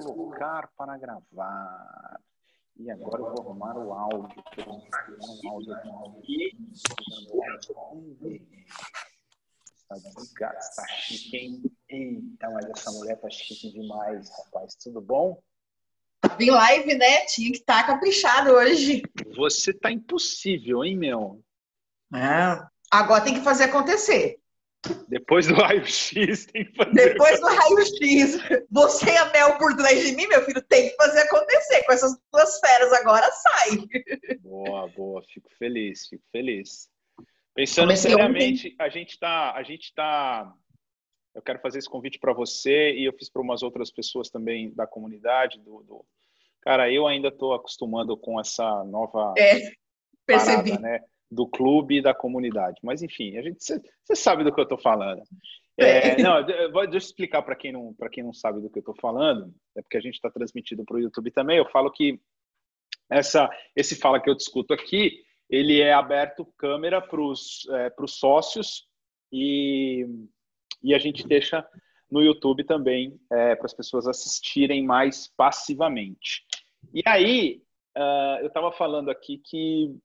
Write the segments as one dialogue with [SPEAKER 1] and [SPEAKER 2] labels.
[SPEAKER 1] colocar para gravar. E agora eu vou arrumar o áudio. Um áudio aqui. Está desligado, está chique, hein? Eita, mas essa mulher tá chique demais, rapaz. Tudo bom?
[SPEAKER 2] Tava em live, né? Tinha que estar tá caprichado hoje.
[SPEAKER 1] Você tá impossível, hein, meu?
[SPEAKER 2] É. Agora tem que fazer acontecer.
[SPEAKER 1] Depois do raio-x, tem que fazer.
[SPEAKER 2] Depois do raio-x, você e a Mel por trás de mim, meu filho, tem que fazer acontecer. Com essas duas feras agora, sai.
[SPEAKER 1] Boa, boa. Fico feliz, fico feliz. Pensando Comecei seriamente, ontem. a gente tá, a gente tá. Eu quero fazer esse convite para você e eu fiz para umas outras pessoas também da comunidade. Do, do... Cara, eu ainda estou acostumando com essa nova.
[SPEAKER 2] É, percebi.
[SPEAKER 1] Parada, né? Do clube e da comunidade. Mas, enfim, a gente você sabe do que eu estou falando. É, é. não, vou, deixa eu explicar para quem, não, quem não sabe do que eu estou falando, é porque a gente está transmitido para o YouTube também. Eu falo que essa, esse Fala que eu discuto aqui, ele é aberto câmera para os é, sócios e, e a gente deixa no YouTube também é, para as pessoas assistirem mais passivamente. E aí, uh, eu estava falando aqui que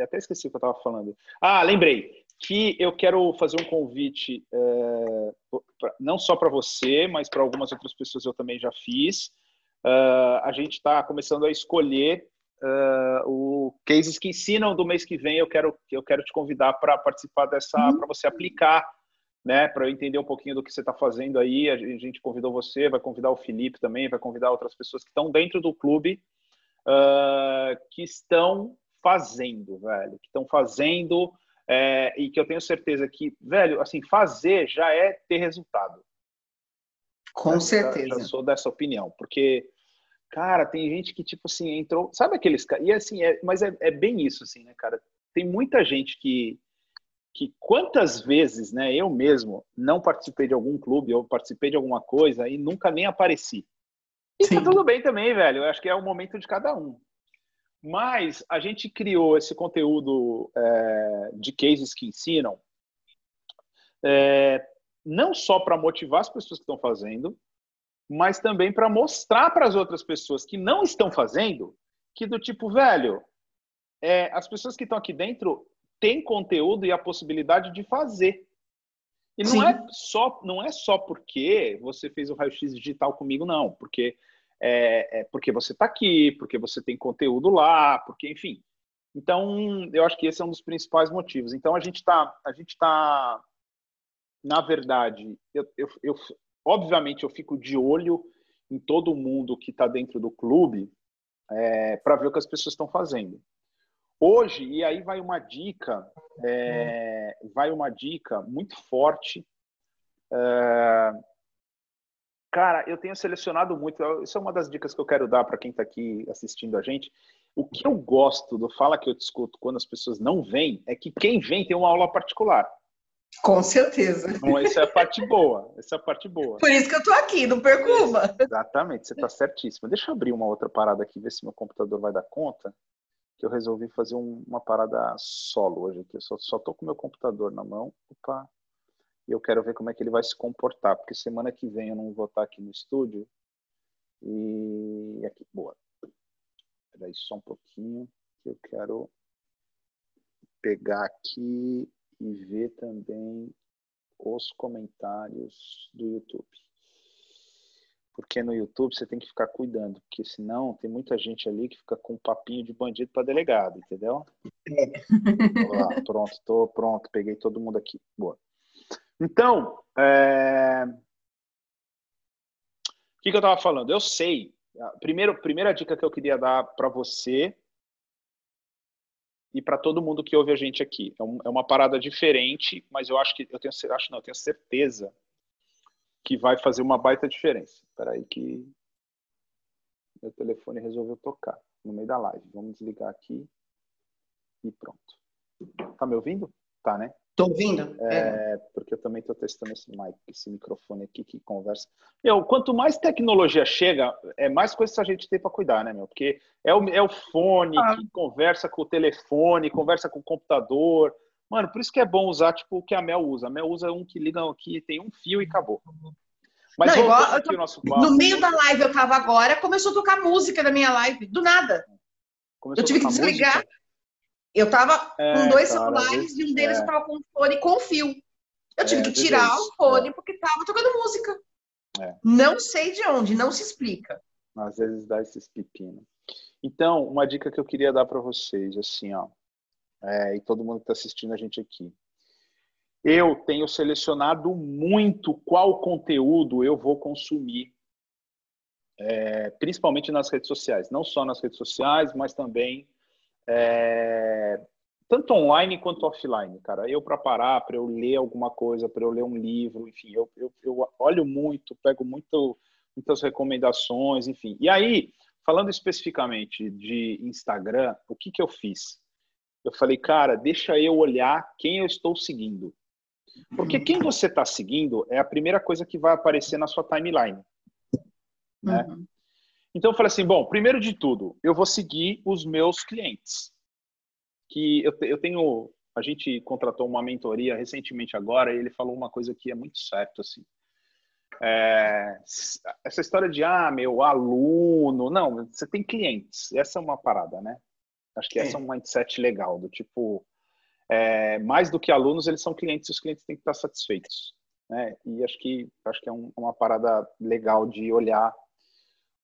[SPEAKER 1] até esqueci o que eu estava falando. Ah, lembrei que eu quero fazer um convite é, pra, não só para você, mas para algumas outras pessoas eu também já fiz. Uh, a gente está começando a escolher uh, o cases que ensinam do mês que vem. Eu quero eu quero te convidar para participar dessa, uhum. para você aplicar, né? Para eu entender um pouquinho do que você está fazendo aí. A gente convidou você, vai convidar o Felipe também, vai convidar outras pessoas que estão dentro do clube, uh, que estão fazendo, velho, que estão fazendo é, e que eu tenho certeza que, velho, assim, fazer já é ter resultado.
[SPEAKER 2] Com certeza.
[SPEAKER 1] Já, já sou dessa opinião, porque, cara, tem gente que, tipo assim, entrou. Sabe aqueles. E assim, é, mas é, é bem isso, assim, né, cara? Tem muita gente que, que quantas vezes, né, eu mesmo não participei de algum clube ou participei de alguma coisa e nunca nem apareci. E tá Sim. tá tudo bem também, velho. Eu acho que é o momento de cada um. Mas a gente criou esse conteúdo é, de cases que ensinam, é, não só para motivar as pessoas que estão fazendo, mas também para mostrar para as outras pessoas que não estão fazendo que do tipo, velho, é, as pessoas que estão aqui dentro têm conteúdo e a possibilidade de fazer. E não é só não é só porque você fez o raio-x digital comigo, não, porque é, é porque você está aqui, porque você tem conteúdo lá, porque, enfim. Então, eu acho que esse é um dos principais motivos. Então, a gente está, a gente está, na verdade, eu, eu, eu, obviamente, eu fico de olho em todo mundo que está dentro do clube é, para ver o que as pessoas estão fazendo. Hoje, e aí vai uma dica, é, vai uma dica muito forte. É, Cara, eu tenho selecionado muito. Isso é uma das dicas que eu quero dar para quem está aqui assistindo a gente. O que eu gosto do Fala que eu discuto quando as pessoas não vêm é que quem vem tem uma aula particular.
[SPEAKER 2] Com certeza.
[SPEAKER 1] Então, essa é a parte boa. Essa é a parte boa.
[SPEAKER 2] Por isso que eu estou aqui, não perco uma.
[SPEAKER 1] Exatamente, você está certíssima. Deixa eu abrir uma outra parada aqui, ver se meu computador vai dar conta. Que eu resolvi fazer um, uma parada solo hoje aqui. Eu só, tô com meu computador na mão. Opa, e eu quero ver como é que ele vai se comportar, porque semana que vem eu não vou estar aqui no estúdio. E aqui, boa. Espera aí só um pouquinho, que eu quero pegar aqui e ver também os comentários do YouTube. Porque no YouTube você tem que ficar cuidando, porque senão tem muita gente ali que fica com um papinho de bandido para delegado, entendeu? É. Lá, pronto, tô pronto, peguei todo mundo aqui. Boa. Então, é... o que, que eu estava falando? Eu sei. A primeira, primeira dica que eu queria dar para você e para todo mundo que ouve a gente aqui. É, um, é, uma parada diferente, mas eu acho que eu tenho, acho não, eu tenho certeza que vai fazer uma baita diferença. Espera aí que meu telefone resolveu tocar no meio da live. Vamos desligar aqui e pronto. Tá me ouvindo? Tá, né?
[SPEAKER 2] Tô ouvindo?
[SPEAKER 1] É, é. Porque eu também estou testando esse mic, esse microfone aqui que conversa. Meu, quanto mais tecnologia chega, é mais coisas a gente tem para cuidar, né, meu? Porque é o, é o fone ah. que conversa com o telefone, conversa com o computador. Mano, por isso que é bom usar tipo o que a Mel usa. A Mel usa um que liga aqui, tem um fio e acabou.
[SPEAKER 2] Mas não, igual, tô, nosso no meio da live eu tava agora, começou a tocar música na minha live, do nada. Começou eu tive que desligar. Música? Eu tava é, com dois cara, celulares e um deles é. tava com fone com fio. Eu tive é, que tirar o fone porque tava tocando música. É. Não sei de onde, não se explica.
[SPEAKER 1] Às vezes dá esses pepinos. Então, uma dica que eu queria dar para vocês, assim, ó, é, e todo mundo que está assistindo a gente aqui. Eu tenho selecionado muito qual conteúdo eu vou consumir, é, principalmente nas redes sociais. Não só nas redes sociais, mas também é, tanto online quanto offline, cara. Eu para parar, para eu ler alguma coisa, para eu ler um livro, enfim, eu, eu, eu olho muito, pego muito, muitas recomendações, enfim. E aí, falando especificamente de Instagram, o que, que eu fiz? Eu falei, cara, deixa eu olhar quem eu estou seguindo. Porque quem você está seguindo é a primeira coisa que vai aparecer na sua timeline. Né? Uhum. Então eu falei assim, bom, primeiro de tudo, eu vou seguir os meus clientes. Que eu, eu tenho, a gente contratou uma mentoria recentemente agora e ele falou uma coisa que é muito certo assim. É, essa história de ah, meu aluno, não, você tem clientes. Essa é uma parada, né? Acho que essa é um mindset legal do tipo é, mais do que alunos, eles são clientes e os clientes têm que estar satisfeitos. Né? E acho que, acho que é um, uma parada legal de olhar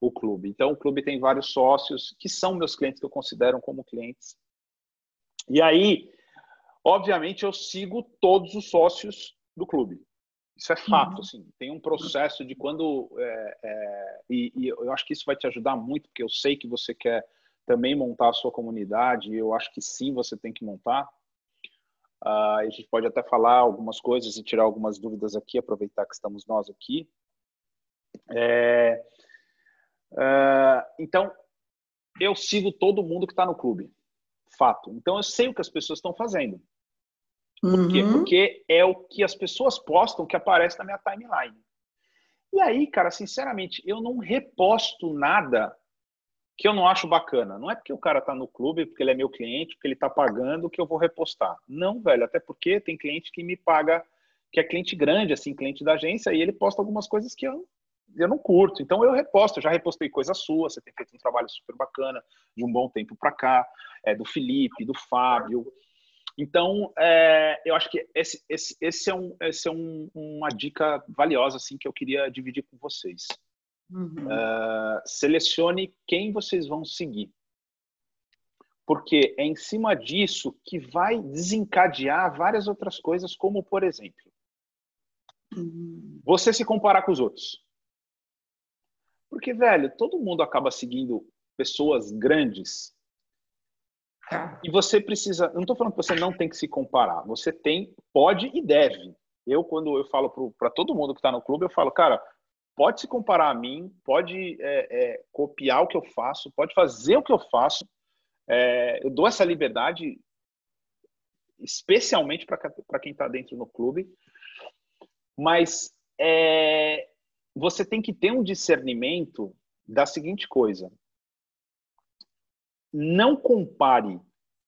[SPEAKER 1] o clube. Então, o clube tem vários sócios que são meus clientes, que eu considero como clientes. E aí, obviamente, eu sigo todos os sócios do clube. Isso é fato, uhum. assim. Tem um processo de quando... É, é, e, e eu acho que isso vai te ajudar muito, porque eu sei que você quer também montar a sua comunidade, e eu acho que sim, você tem que montar. Uh, a gente pode até falar algumas coisas e tirar algumas dúvidas aqui, aproveitar que estamos nós aqui. É, uh, então, eu sigo todo mundo que está no clube, fato. Então, eu sei o que as pessoas estão fazendo. Por uhum. quê? Porque é o que as pessoas postam que aparece na minha timeline. E aí, cara, sinceramente, eu não reposto nada que eu não acho bacana. Não é porque o cara tá no clube, porque ele é meu cliente, porque ele tá pagando, que eu vou repostar. Não, velho, até porque tem cliente que me paga, que é cliente grande, assim, cliente da agência, e ele posta algumas coisas que eu, eu não curto. Então eu reposto, eu já repostei coisa sua, você tem feito um trabalho super bacana de um bom tempo para cá, é, do Felipe, do Fábio. Então, é, eu acho que esse, esse, esse é, um, esse é um, uma dica valiosa assim que eu queria dividir com vocês. Uhum. Uh, selecione quem vocês vão seguir. Porque é em cima disso que vai desencadear várias outras coisas, como, por exemplo, uhum. você se comparar com os outros. Porque, velho, todo mundo acaba seguindo pessoas grandes. Tá. E você precisa. Eu não estou falando que você não tem que se comparar. Você tem, pode e deve. Eu, quando eu falo para todo mundo que está no clube, eu falo, cara, pode se comparar a mim, pode é, é, copiar o que eu faço, pode fazer o que eu faço. É, eu dou essa liberdade, especialmente para quem está dentro do clube, mas é, você tem que ter um discernimento da seguinte coisa: não compare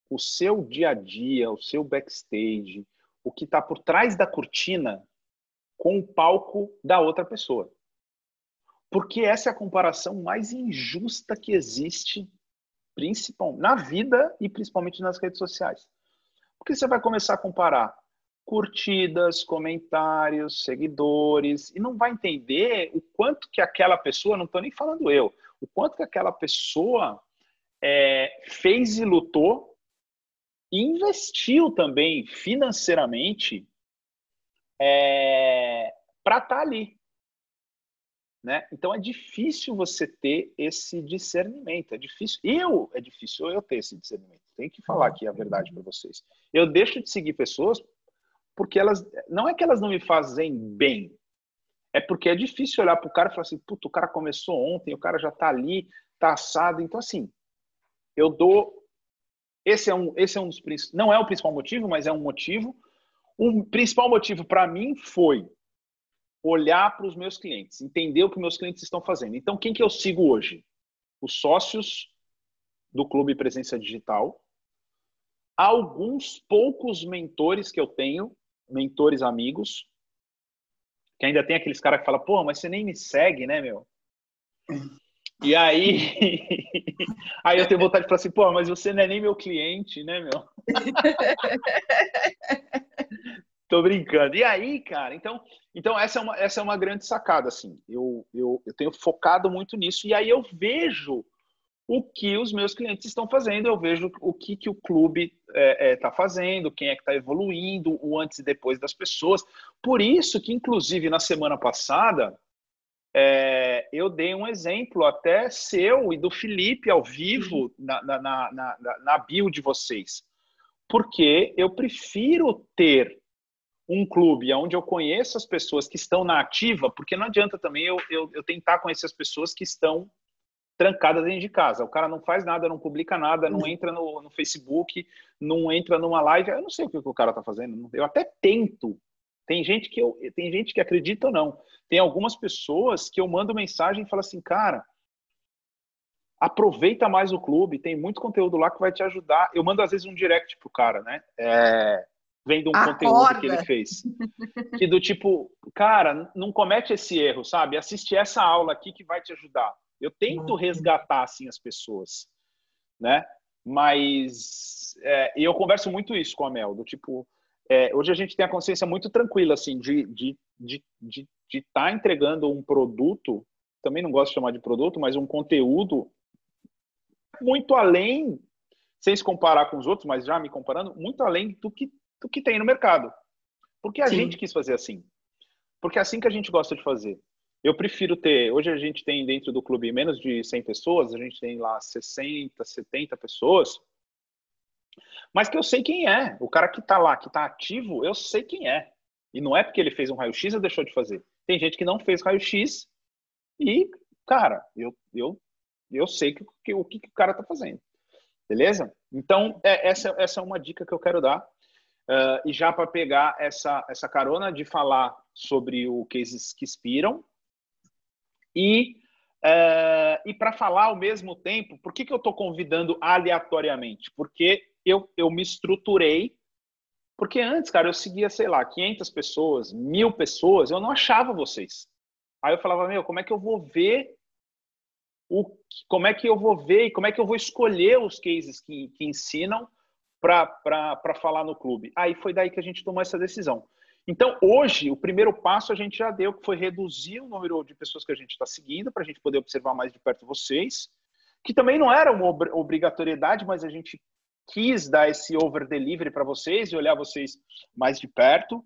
[SPEAKER 1] o seu dia a dia, o seu backstage, o que está por trás da cortina com o palco da outra pessoa. Porque essa é a comparação mais injusta que existe, principalmente na vida e principalmente nas redes sociais. Porque você vai começar a comparar curtidas, comentários, seguidores, e não vai entender o quanto que aquela pessoa, não estou nem falando eu, o quanto que aquela pessoa é, fez e lutou e investiu também financeiramente é, para estar tá ali. Né? Então é difícil você ter esse discernimento. É difícil. Eu é difícil eu ter esse discernimento. Tenho que falar aqui a verdade para vocês. Eu deixo de seguir pessoas porque elas não é que elas não me fazem bem. É porque é difícil olhar para o cara e falar assim, puto, o cara começou ontem, o cara já está ali, está assado. Então assim, eu dou esse é um esse é um dos não é o principal motivo, mas é um motivo. O principal motivo para mim foi olhar para os meus clientes, entender o que meus clientes estão fazendo. Então, quem que eu sigo hoje? Os sócios do Clube Presença Digital, alguns poucos mentores que eu tenho, mentores amigos, Que ainda tem aqueles caras que falam, pô, mas você nem me segue, né, meu? E aí, aí eu tenho vontade de falar assim, pô, mas você não é nem meu cliente, né, meu? Tô brincando. E aí, cara, então, então essa é uma, essa é uma grande sacada, assim. Eu, eu, eu tenho focado muito nisso e aí eu vejo o que os meus clientes estão fazendo, eu vejo o que, que o clube está é, é, tá fazendo, quem é que está evoluindo, o antes e depois das pessoas. Por isso que, inclusive, na semana passada, é, eu dei um exemplo até seu e do Felipe ao vivo na, na, na, na, na bio de vocês. Porque eu prefiro ter um clube onde eu conheço as pessoas que estão na ativa, porque não adianta também eu, eu, eu tentar conhecer as pessoas que estão trancadas dentro de casa. O cara não faz nada, não publica nada, não entra no, no Facebook, não entra numa live. Eu não sei o que o cara está fazendo. Eu até tento. Tem gente que eu, tem gente que acredita ou não. Tem algumas pessoas que eu mando mensagem e falo assim, cara, aproveita mais o clube, tem muito conteúdo lá que vai te ajudar. Eu mando às vezes um direct pro cara, né? É, vendo um conteúdo que ele fez. Que do tipo, cara, não comete esse erro, sabe? Assiste essa aula aqui que vai te ajudar. Eu tento resgatar assim as pessoas, né? Mas é, eu converso muito isso com a Mel, do tipo, é, hoje a gente tem a consciência muito tranquila assim de de de de estar tá entregando um produto, também não gosto de chamar de produto, mas um conteúdo muito além, sem se comparar com os outros, mas já me comparando, muito além do que do que tem no mercado. Porque a Sim. gente quis fazer assim. Porque é assim que a gente gosta de fazer. Eu prefiro ter. Hoje a gente tem dentro do clube menos de 100 pessoas, a gente tem lá 60, 70 pessoas. Mas que eu sei quem é. O cara que está lá, que está ativo, eu sei quem é. E não é porque ele fez um raio-x ou deixou de fazer. Tem gente que não fez raio-x e, cara, eu, eu, eu sei que, que, o que, que o cara está fazendo. Beleza? Então, é, essa, essa é uma dica que eu quero dar. Uh, e já para pegar essa, essa carona de falar sobre o cases que inspiram, e, uh, e para falar ao mesmo tempo, por que, que eu estou convidando aleatoriamente? Porque eu, eu me estruturei. Porque antes, cara, eu seguia, sei lá, 500 pessoas, mil pessoas, eu não achava vocês. Aí eu falava, meu, como é que eu vou ver o, como é que eu vou ver e como é que eu vou escolher os cases que, que ensinam para falar no clube? Aí foi daí que a gente tomou essa decisão. Então, hoje, o primeiro passo a gente já deu, que foi reduzir o número de pessoas que a gente está seguindo, para a gente poder observar mais de perto vocês, que também não era uma obrigatoriedade, mas a gente quis dar esse over-delivery para vocês e olhar vocês mais de perto.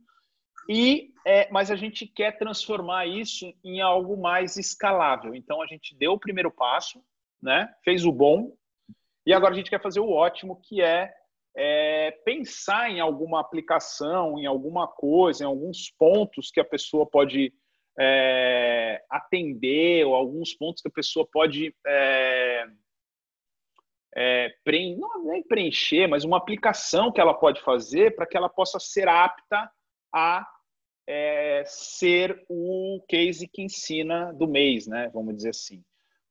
[SPEAKER 1] E, é, mas a gente quer transformar isso em algo mais escalável. Então, a gente deu o primeiro passo, né? fez o bom, e agora a gente quer fazer o ótimo, que é é, pensar em alguma aplicação, em alguma coisa, em alguns pontos que a pessoa pode é, atender, ou alguns pontos que a pessoa pode é, é, não nem preencher, mas uma aplicação que ela pode fazer para que ela possa ser apta a é, ser o case que ensina do mês, né? Vamos dizer assim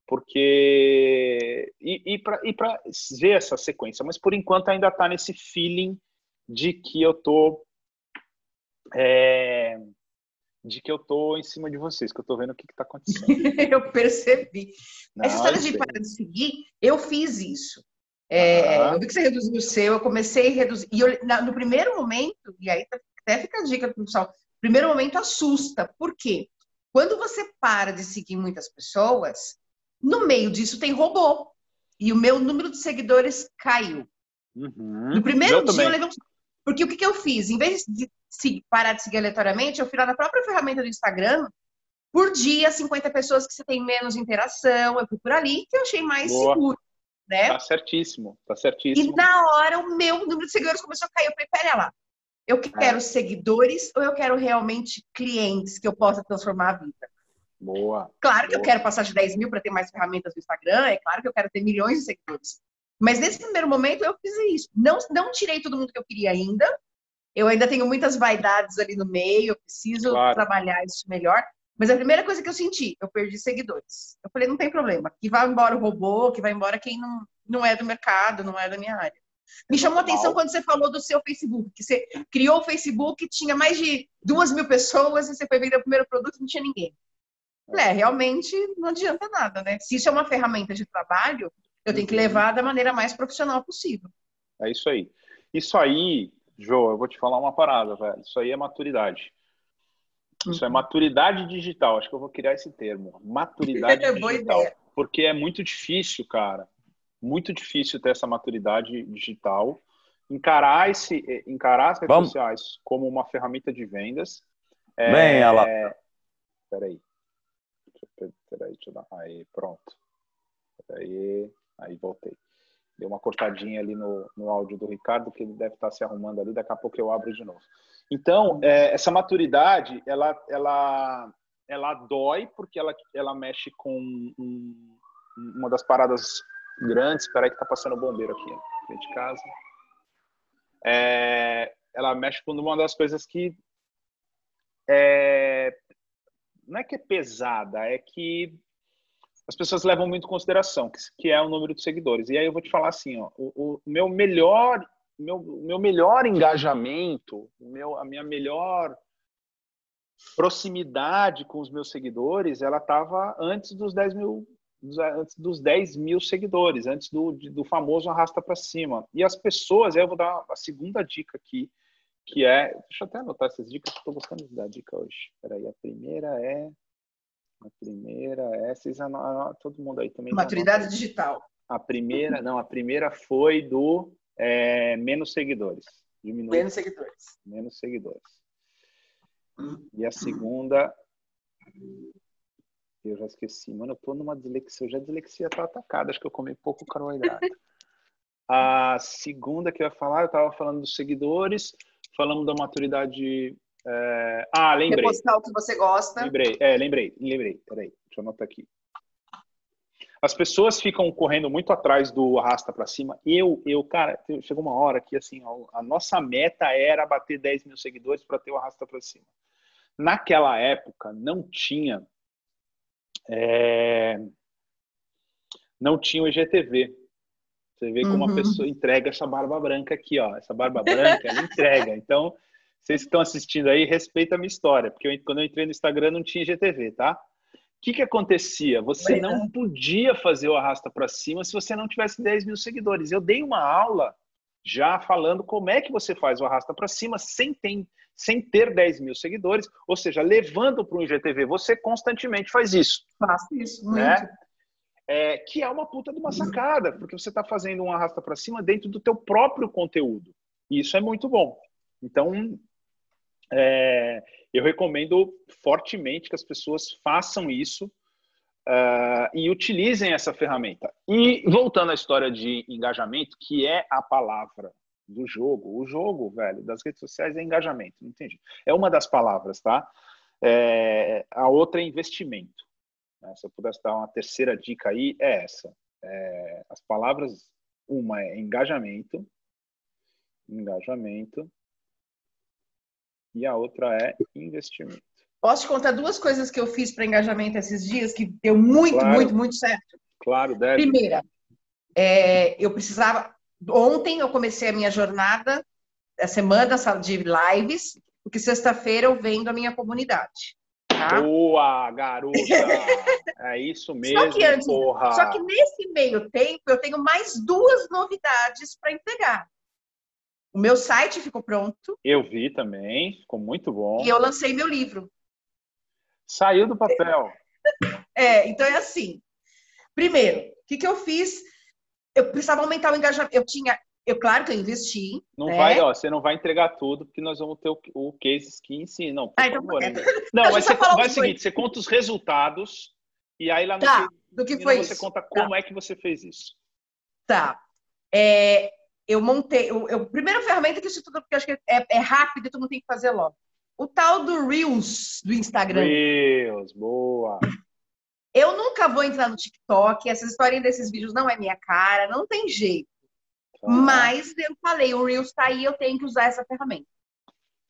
[SPEAKER 1] porque e, e para ver essa sequência, mas por enquanto ainda está nesse feeling de que eu tô é, de que eu tô em cima de vocês, que eu tô vendo o que está acontecendo.
[SPEAKER 2] eu percebi. Não, Essa história de parar de seguir, eu fiz isso. É, Eu vi que você reduziu o seu, eu comecei a reduzir. E eu, no primeiro momento, e aí até fica a dica para o pessoal, primeiro momento assusta. Por quê? Quando você para de seguir muitas pessoas, no meio disso tem robô. E o meu número de seguidores caiu. Uhum. No primeiro eu dia também. eu levei um... Porque o que, que eu fiz? Em vez de parar de seguir aleatoriamente, eu fui lá na própria ferramenta do Instagram. Por dia, 50 pessoas que você tem menos interação. Eu fui por ali que eu achei mais Boa. seguro. Né?
[SPEAKER 1] Tá certíssimo, tá certíssimo.
[SPEAKER 2] E na hora o meu número de seguidores começou a cair. Eu falei, pera lá. Eu quero é. seguidores ou eu quero realmente clientes que eu possa transformar a vida?
[SPEAKER 1] Boa.
[SPEAKER 2] Claro que
[SPEAKER 1] boa.
[SPEAKER 2] eu quero passar de 10 mil para ter mais ferramentas no Instagram, é claro que eu quero ter milhões de seguidores. Mas nesse primeiro momento eu fiz isso. Não, não tirei todo mundo que eu queria ainda. Eu ainda tenho muitas vaidades ali no meio, eu preciso claro. trabalhar isso melhor. Mas a primeira coisa que eu senti, eu perdi seguidores. Eu falei, não tem problema, que vai embora o robô, que vai embora quem não, não é do mercado, não é da minha área. Me chamou a atenção quando você falou do seu Facebook, que você criou o Facebook, tinha mais de duas mil pessoas, e você foi vender o primeiro produto e não tinha ninguém. É, realmente não adianta nada, né? Se isso é uma ferramenta de trabalho, eu tenho que uhum. levar da maneira mais profissional possível.
[SPEAKER 1] É isso aí. Isso aí, Jô, eu vou te falar uma parada, velho. Isso aí é maturidade. Isso é uhum. maturidade digital. Acho que eu vou criar esse termo. Maturidade digital. Porque é muito difícil, cara. Muito difícil ter essa maturidade digital. Encarar, esse, encarar as redes Vamos. sociais como uma ferramenta de vendas.
[SPEAKER 3] É... Bem, ela.
[SPEAKER 1] Peraí. Peraí, deixa eu dar. Aí, pronto. Peraí. Aí voltei. Deu uma cortadinha ali no, no áudio do Ricardo, que ele deve estar se arrumando ali, daqui a pouco eu abro de novo. Então, é, essa maturidade, ela, ela, ela dói porque ela, ela mexe com um, uma das paradas grandes. Espera aí que tá passando o bombeiro aqui, frente de casa. É, ela mexe com uma das coisas que é, não é que é pesada, é que as pessoas levam muito em consideração, que, é o número de seguidores. E aí eu vou te falar assim, ó, o, o meu melhor, meu, meu melhor engajamento, meu, a minha melhor proximidade com os meus seguidores, ela estava antes dos 10 mil antes dos 10 mil seguidores, antes do, do famoso arrasta para cima. E as pessoas, eu vou dar a segunda dica aqui, que é. Deixa eu até anotar essas dicas, que estou gostando de dar dica hoje. Peraí, a primeira é a primeira é, vocês todo mundo aí também.
[SPEAKER 2] Maturidade digital.
[SPEAKER 1] A primeira, não, a primeira foi do é, menos seguidores.
[SPEAKER 2] Diminui, menos seguidores.
[SPEAKER 1] Menos seguidores. E a segunda, eu já esqueci, mano, eu tô numa dislexia, já a dislexia tá atacada, acho que eu comi pouco carboidrato. A segunda que eu ia falar, eu tava falando dos seguidores, falando da maturidade é... Ah, lembrei.
[SPEAKER 2] Repostar o que você gosta.
[SPEAKER 1] Lembrei, é, lembrei, lembrei. Peraí, deixa eu anotar aqui. As pessoas ficam correndo muito atrás do arrasta para cima. Eu, eu, cara, chegou uma hora que assim, a nossa meta era bater 10 mil seguidores para ter o arrasta para cima. Naquela época não tinha, é... não tinha o IGTV. Você vê como uhum. a pessoa entrega essa barba branca aqui, ó. Essa barba branca, ela entrega. Então, vocês que estão assistindo aí, respeita a minha história, porque eu, quando eu entrei no Instagram não tinha GTV, tá? O que, que acontecia? Você não podia fazer o arrasta para cima se você não tivesse 10 mil seguidores. Eu dei uma aula já falando como é que você faz o arrasta para cima sem ter, sem ter 10 mil seguidores, ou seja, levando para o IGTV. Você constantemente faz isso.
[SPEAKER 2] Faço isso, né? muito.
[SPEAKER 1] Né? É, que é uma puta de uma sacada, porque você está fazendo um arrasta para cima dentro do teu próprio conteúdo. E isso é muito bom. Então, é, eu recomendo fortemente que as pessoas façam isso uh, e utilizem essa ferramenta. E voltando à história de engajamento, que é a palavra do jogo. O jogo, velho, das redes sociais é engajamento, não entendi. É uma das palavras, tá? É, a outra é investimento. Né? Se eu pudesse dar uma terceira dica aí, é essa. É, as palavras, uma é engajamento, engajamento, e a outra é investimento.
[SPEAKER 2] Posso te contar duas coisas que eu fiz para engajamento esses dias que deu muito, claro, muito, muito certo?
[SPEAKER 1] Claro, deve.
[SPEAKER 2] Primeira, é, eu precisava. Ontem eu comecei a minha jornada, a semana de lives, porque sexta-feira eu vendo a minha comunidade.
[SPEAKER 1] Tá? Boa, garota! é isso mesmo, só que antes, porra!
[SPEAKER 2] Só que nesse meio tempo eu tenho mais duas novidades para entregar. O meu site ficou pronto.
[SPEAKER 1] Eu vi também, ficou muito bom.
[SPEAKER 2] E eu lancei meu livro.
[SPEAKER 1] Saiu do papel.
[SPEAKER 2] É, então é assim. Primeiro, o que, que eu fiz? Eu precisava aumentar o engajamento. Eu tinha, eu claro que eu investi.
[SPEAKER 1] Não né? vai, ó, você não vai entregar tudo, porque nós vamos ter o, o case que ensina. Não, ah, então, favor, é. não mas você vai o seguinte, você conta os resultados e aí lá no
[SPEAKER 2] tá, do que foi
[SPEAKER 1] você
[SPEAKER 2] isso.
[SPEAKER 1] conta como tá. é que você fez isso.
[SPEAKER 2] Tá. É, eu montei. Eu, eu, primeira ferramenta que isso tudo, porque acho que é, é rápido e todo mundo tem que fazer logo. O tal do Reels do Instagram.
[SPEAKER 1] Reels, boa.
[SPEAKER 2] Eu nunca vou entrar no TikTok, essa história desses vídeos não é minha cara, não tem jeito. Mas eu falei, o Reels tá aí, eu tenho que usar essa ferramenta.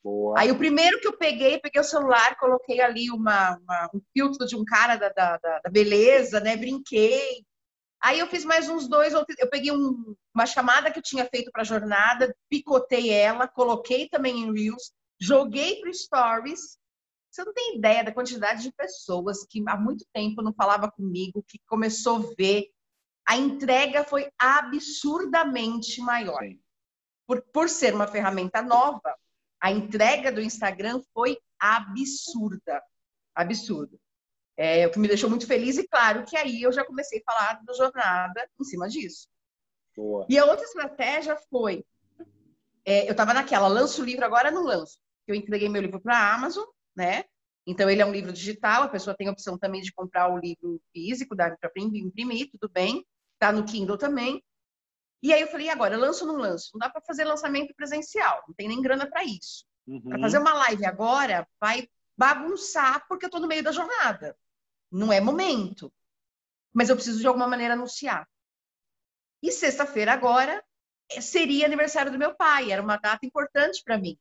[SPEAKER 2] Boa. Aí o primeiro que eu peguei, peguei o celular, coloquei ali uma, uma um filtro de um cara da, da, da beleza, né? Brinquei. Aí eu fiz mais uns dois, eu peguei um, uma chamada que eu tinha feito para a jornada, picotei ela, coloquei também em Reels, joguei para Stories. Você não tem ideia da quantidade de pessoas que há muito tempo não falava comigo, que começou a ver. A entrega foi absurdamente maior. Por, por ser uma ferramenta nova, a entrega do Instagram foi absurda. Absurda. É, o que me deixou muito feliz, e claro que aí eu já comecei a falar da jornada em cima disso. Boa. E a outra estratégia foi: é, eu estava naquela, lanço o livro, agora não lanço. Eu entreguei meu livro para a Amazon, né? Então, ele é um livro digital, a pessoa tem a opção também de comprar o livro físico, dá para imprimir, tudo bem. Está no Kindle também. E aí eu falei, agora, lanço ou não lanço? Não dá para fazer lançamento presencial, não tem nem grana para isso. Uhum. Para fazer uma live agora, vai bagunçar, porque eu estou no meio da jornada. Não é momento. Mas eu preciso de alguma maneira anunciar. E sexta-feira agora eh, seria aniversário do meu pai, era uma data importante para mim.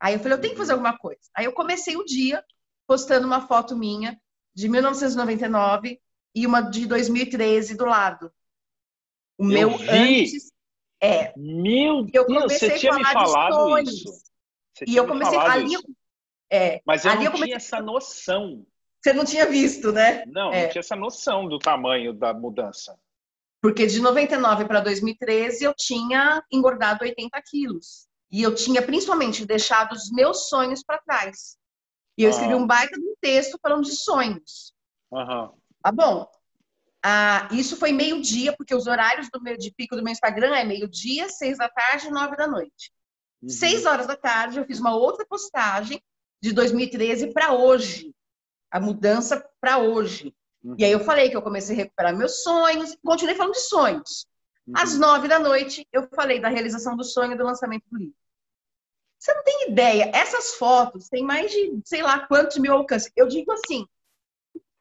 [SPEAKER 2] Aí eu falei, eu tenho que fazer uhum. alguma coisa. Aí eu comecei o dia postando uma foto minha de 1999 e uma de 2013 do lado.
[SPEAKER 1] O eu meu vi. antes
[SPEAKER 2] é.
[SPEAKER 1] Meu Deus, você tinha me falado isso.
[SPEAKER 2] Você e eu comecei ali,
[SPEAKER 1] é, Mas eu ali não eu comecei... tinha essa noção.
[SPEAKER 2] Você não tinha visto, né?
[SPEAKER 1] Não, é. não tinha essa noção do tamanho da mudança.
[SPEAKER 2] Porque de 99 para 2013 eu tinha engordado 80 quilos. E eu tinha principalmente deixado os meus sonhos para trás. E eu escrevi ah. um baita de um texto falando de sonhos.
[SPEAKER 1] Uhum.
[SPEAKER 2] Tá bom. Ah, isso foi meio-dia, porque os horários do meu, de pico do meu Instagram é meio-dia, seis da tarde e nove da noite. Uhum. Seis horas da tarde, eu fiz uma outra postagem de 2013 para hoje a mudança para hoje. Uhum. E aí eu falei que eu comecei a recuperar meus sonhos, continuei falando de sonhos. Uhum. Às nove da noite, eu falei da realização do sonho e do lançamento do livro. Você não tem ideia, essas fotos têm mais de sei lá quantos mil alcances. Eu digo assim,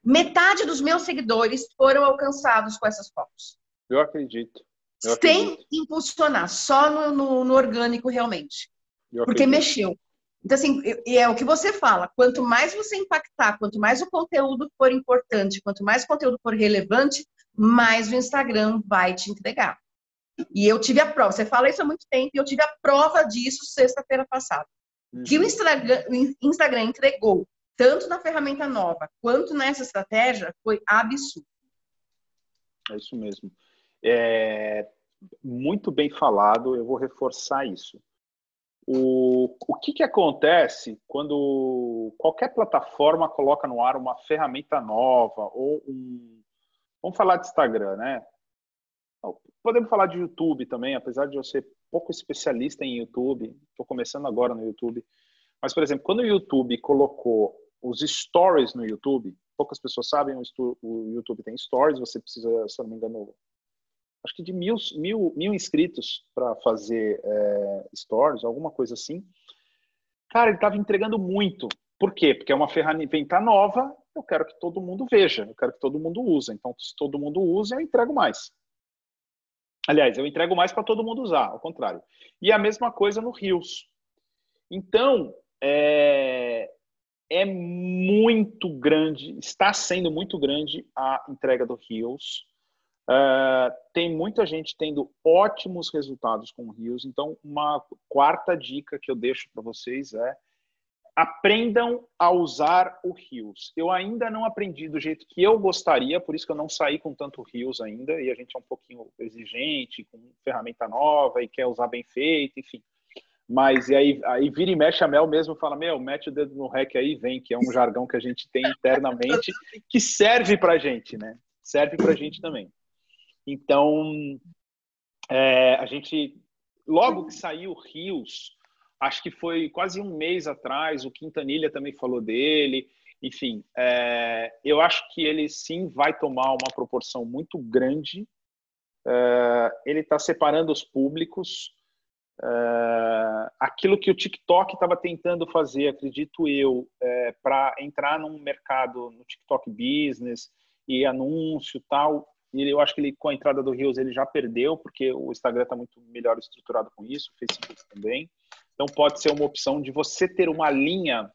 [SPEAKER 2] metade dos meus seguidores foram alcançados com essas fotos.
[SPEAKER 1] Eu acredito.
[SPEAKER 2] Eu Sem acredito. impulsionar, só no, no, no orgânico realmente. Porque mexeu. Então, assim, e é o que você fala: quanto mais você impactar, quanto mais o conteúdo for importante, quanto mais o conteúdo for relevante, mais o Instagram vai te entregar. E eu tive a prova, você fala isso há muito tempo, e eu tive a prova disso sexta-feira passada. Uhum. Que o Instagram, o Instagram entregou, tanto na ferramenta nova quanto nessa estratégia, foi absurdo.
[SPEAKER 1] É isso mesmo. É, muito bem falado, eu vou reforçar isso. O, o que, que acontece quando qualquer plataforma coloca no ar uma ferramenta nova ou um. Vamos falar de Instagram, né? Podemos falar de YouTube também, apesar de eu ser pouco especialista em YouTube, estou começando agora no YouTube. Mas, por exemplo, quando o YouTube colocou os stories no YouTube, poucas pessoas sabem, o YouTube tem stories, você precisa, se não me engano, acho que de mil, mil, mil inscritos para fazer é, stories, alguma coisa assim. Cara, ele estava entregando muito. Por quê? Porque é uma ferramenta nova, eu quero que todo mundo veja, eu quero que todo mundo use. Então, se todo mundo usa, eu entrego mais. Aliás, eu entrego mais para todo mundo usar, ao contrário. E a mesma coisa no Rios. Então, é, é muito grande, está sendo muito grande a entrega do Rios. Uh, tem muita gente tendo ótimos resultados com rios. Então, uma quarta dica que eu deixo para vocês é aprendam a usar o rios. Eu ainda não aprendi do jeito que eu gostaria, por isso que eu não saí com tanto rios ainda. E a gente é um pouquinho exigente, com ferramenta nova e quer usar bem feito, enfim. Mas e aí, aí vira e mexe a Mel mesmo fala: Meu, mete o dedo no rec aí, vem, que é um jargão que a gente tem internamente que serve para gente, né? Serve para gente também. Então, é, a gente, logo que saiu Rios, acho que foi quase um mês atrás, o Quintanilha também falou dele. Enfim, é, eu acho que ele sim vai tomar uma proporção muito grande. É, ele está separando os públicos. É, aquilo que o TikTok estava tentando fazer, acredito eu, é, para entrar num mercado no TikTok Business e anúncio tal, e eu acho que ele, com a entrada do Rios ele já perdeu, porque o Instagram está muito melhor estruturado com isso, o Facebook também. Então pode ser uma opção de você ter uma linha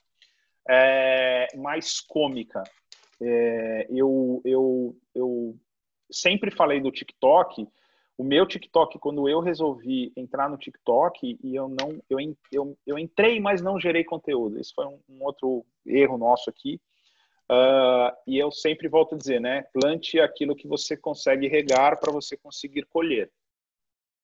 [SPEAKER 1] é, mais cômica. É, eu, eu, eu, sempre falei do TikTok. O meu TikTok, quando eu resolvi entrar no TikTok e eu não, eu, eu, eu entrei, mas não gerei conteúdo. Isso foi um, um outro erro nosso aqui. Uh, e eu sempre volto a dizer, né? Plante aquilo que você consegue regar para você conseguir colher.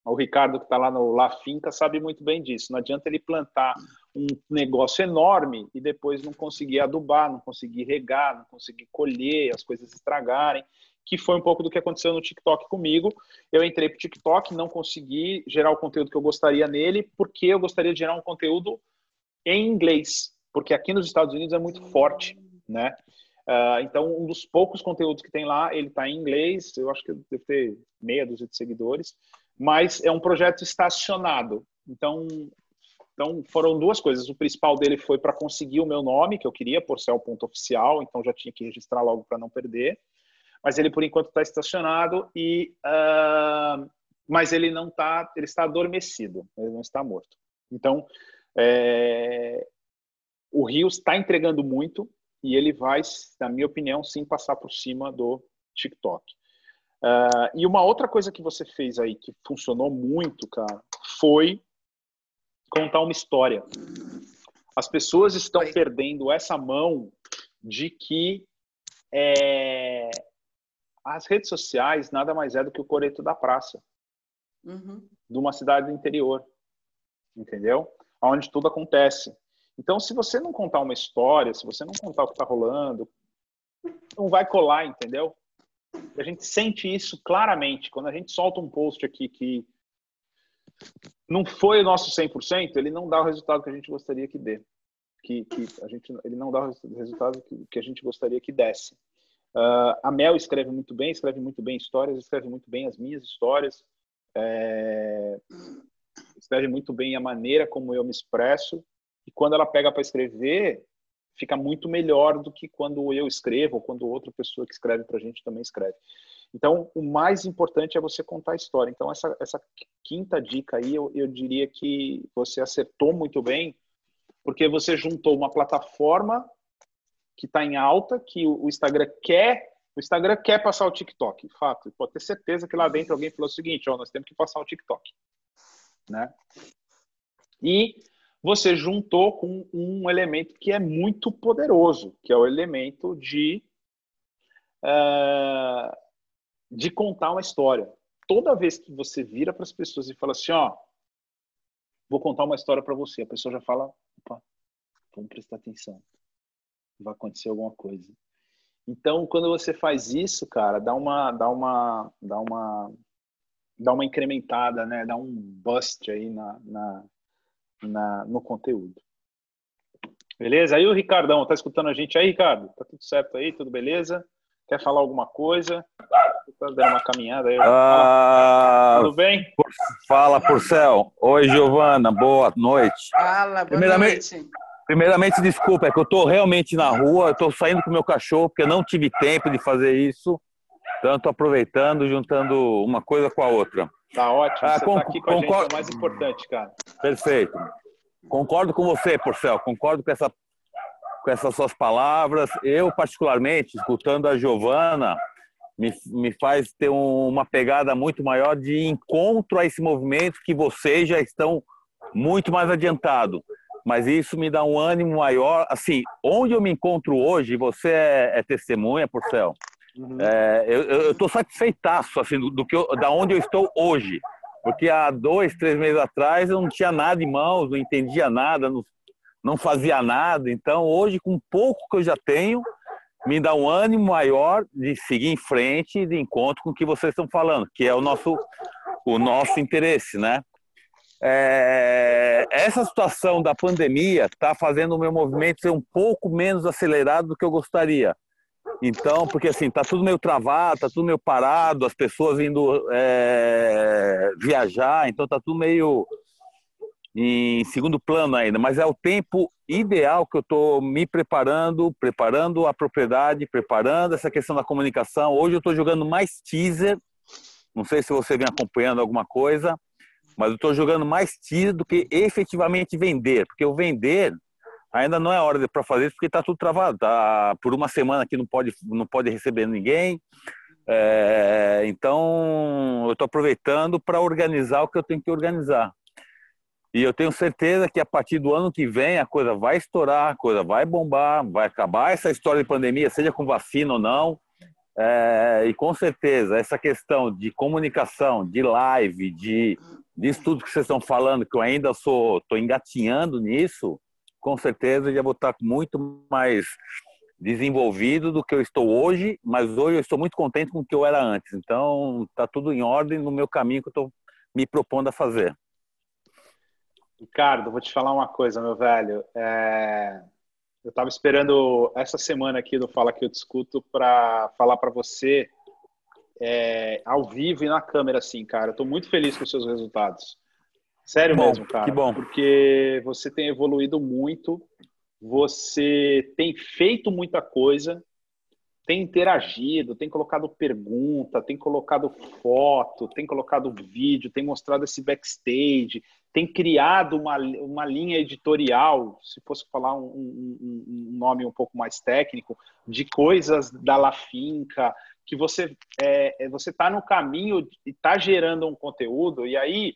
[SPEAKER 1] O Ricardo, que está lá no La Finca, sabe muito bem disso. Não adianta ele plantar um negócio enorme e depois não conseguir adubar, não conseguir regar, não conseguir colher, as coisas estragarem, que foi um pouco do que aconteceu no TikTok comigo. Eu entrei para o TikTok, não consegui gerar o conteúdo que eu gostaria nele, porque eu gostaria de gerar um conteúdo em inglês, porque aqui nos Estados Unidos é muito forte, né? Uh, então, um dos poucos conteúdos que tem lá, ele está em inglês, eu acho que deve ter meia dúzia de seguidores, mas é um projeto estacionado. Então, então foram duas coisas. O principal dele foi para conseguir o meu nome, que eu queria, por ser o ponto oficial, então já tinha que registrar logo para não perder. Mas ele, por enquanto, está estacionado, e, uh, mas ele não está, ele está adormecido, ele não está morto. Então, é, o Rio está entregando muito e ele vai, na minha opinião, sim passar por cima do TikTok. Uh, e uma outra coisa que você fez aí que funcionou muito, cara, foi contar uma história. As pessoas estão perdendo essa mão de que é, as redes sociais nada mais é do que o coreto da praça uhum. de uma cidade do interior, entendeu? Onde tudo acontece. Então, se você não contar uma história, se você não contar o que está rolando, não vai colar, entendeu? A gente sente isso claramente. Quando a gente solta um post aqui que não foi o nosso 100%, ele não dá o resultado que a gente gostaria que dê. Que, que a gente, ele não dá o resultado que, que a gente gostaria que desse. Uh, a Mel escreve muito bem, escreve muito bem histórias, escreve muito bem as minhas histórias, é, escreve muito bem a maneira como eu me expresso. E quando ela pega para escrever, fica muito melhor do que quando eu escrevo ou quando outra pessoa que escreve para a gente também escreve. Então, o mais importante é você contar a história. Então, essa, essa quinta dica aí, eu, eu diria que você acertou muito bem, porque você juntou uma plataforma que está em alta, que o, Instagram quer o Instagram quer passar o TikTok, fato. Pode ter certeza que lá dentro alguém falou o seguinte: ó, nós temos que passar o TikTok, né? E você juntou com um elemento que é muito poderoso, que é o elemento de, uh, de contar uma história. Toda vez que você vira para as pessoas e fala assim, ó, vou contar uma história para você, a pessoa já fala, opa, vamos prestar atenção, vai acontecer alguma coisa. Então, quando você faz isso, cara, dá uma, dá uma, dá uma, dá uma incrementada, né? Dá um bust aí na, na na, no conteúdo. Beleza? Aí o Ricardão, tá escutando a gente aí, Ricardo? Tá tudo certo aí? Tudo beleza? Quer falar alguma coisa? Tá dando uma caminhada aí.
[SPEAKER 3] Ah, tudo bem? Fala, Porcel. Oi, Giovana. Boa noite.
[SPEAKER 2] Fala, boa primeiramente, noite.
[SPEAKER 3] Primeiramente, desculpa, é que eu tô realmente na rua, tô saindo com o meu cachorro, porque eu não tive tempo de fazer isso. Então, tô aproveitando, juntando uma coisa com a outra.
[SPEAKER 1] Tá ótimo. Ah, você tá aqui com a gente, é o mais importante, cara.
[SPEAKER 3] Perfeito. Concordo com você, Porcel. Concordo com, essa, com essas suas palavras. Eu, particularmente, escutando a Giovana, me, me faz ter um, uma pegada muito maior de encontro a esse movimento que vocês já estão muito mais adiantado. Mas isso me dá um ânimo maior. Assim, onde eu me encontro hoje, você é, é testemunha, Porcel, Uhum. É, eu estou satisfeitaço assim, do, do, que eu, da onde eu estou hoje. Porque há dois, três meses atrás eu não tinha nada em mãos, não entendia nada, não, não fazia nada. Então, hoje, com pouco que eu já tenho, me dá um ânimo maior de seguir em frente de encontro com o que vocês estão falando, que é o nosso, o nosso interesse, né? É, essa situação da pandemia está fazendo o meu movimento ser um pouco menos acelerado do que eu gostaria. Então, porque assim, tá tudo meio travado, tá tudo meio parado, as pessoas indo é, viajar, então tá tudo meio em segundo plano ainda, mas é o tempo ideal que eu estou me preparando, preparando a propriedade, preparando essa questão da comunicação. Hoje eu estou jogando mais teaser, não sei se você vem acompanhando alguma coisa, mas eu estou jogando mais teaser do que efetivamente vender, porque o vender ainda não é hora para fazer isso porque está tudo travado. Tá por uma semana que não pode, não pode receber ninguém. É, então, eu estou aproveitando para organizar o que eu tenho que organizar. E eu tenho certeza que a partir do ano que vem a coisa vai estourar, a coisa vai bombar, vai acabar essa história de pandemia, seja com vacina ou não. É, e com certeza, essa questão de comunicação, de live, de, disso tudo que vocês estão falando, que eu ainda sou, estou engatinhando nisso, com certeza já vou estar muito mais desenvolvido do que eu estou hoje, mas hoje eu estou muito contente com o que eu era antes. Então, está tudo em ordem no meu caminho que eu estou me propondo a fazer.
[SPEAKER 1] Ricardo, vou te falar uma coisa, meu velho. É... Eu estava esperando essa semana aqui do Fala Que Eu Discuto para falar para você é, ao vivo e na câmera, assim, cara. Eu estou muito feliz com os seus resultados. Sério
[SPEAKER 3] bom,
[SPEAKER 1] mesmo, cara.
[SPEAKER 3] Que bom.
[SPEAKER 1] Porque você tem evoluído muito, você tem feito muita coisa, tem interagido, tem colocado pergunta, tem colocado foto, tem colocado vídeo, tem mostrado esse backstage, tem criado uma, uma linha editorial, se fosse falar um, um, um nome um pouco mais técnico, de coisas da La Finca, que você é, é você está no caminho e está gerando um conteúdo, e aí,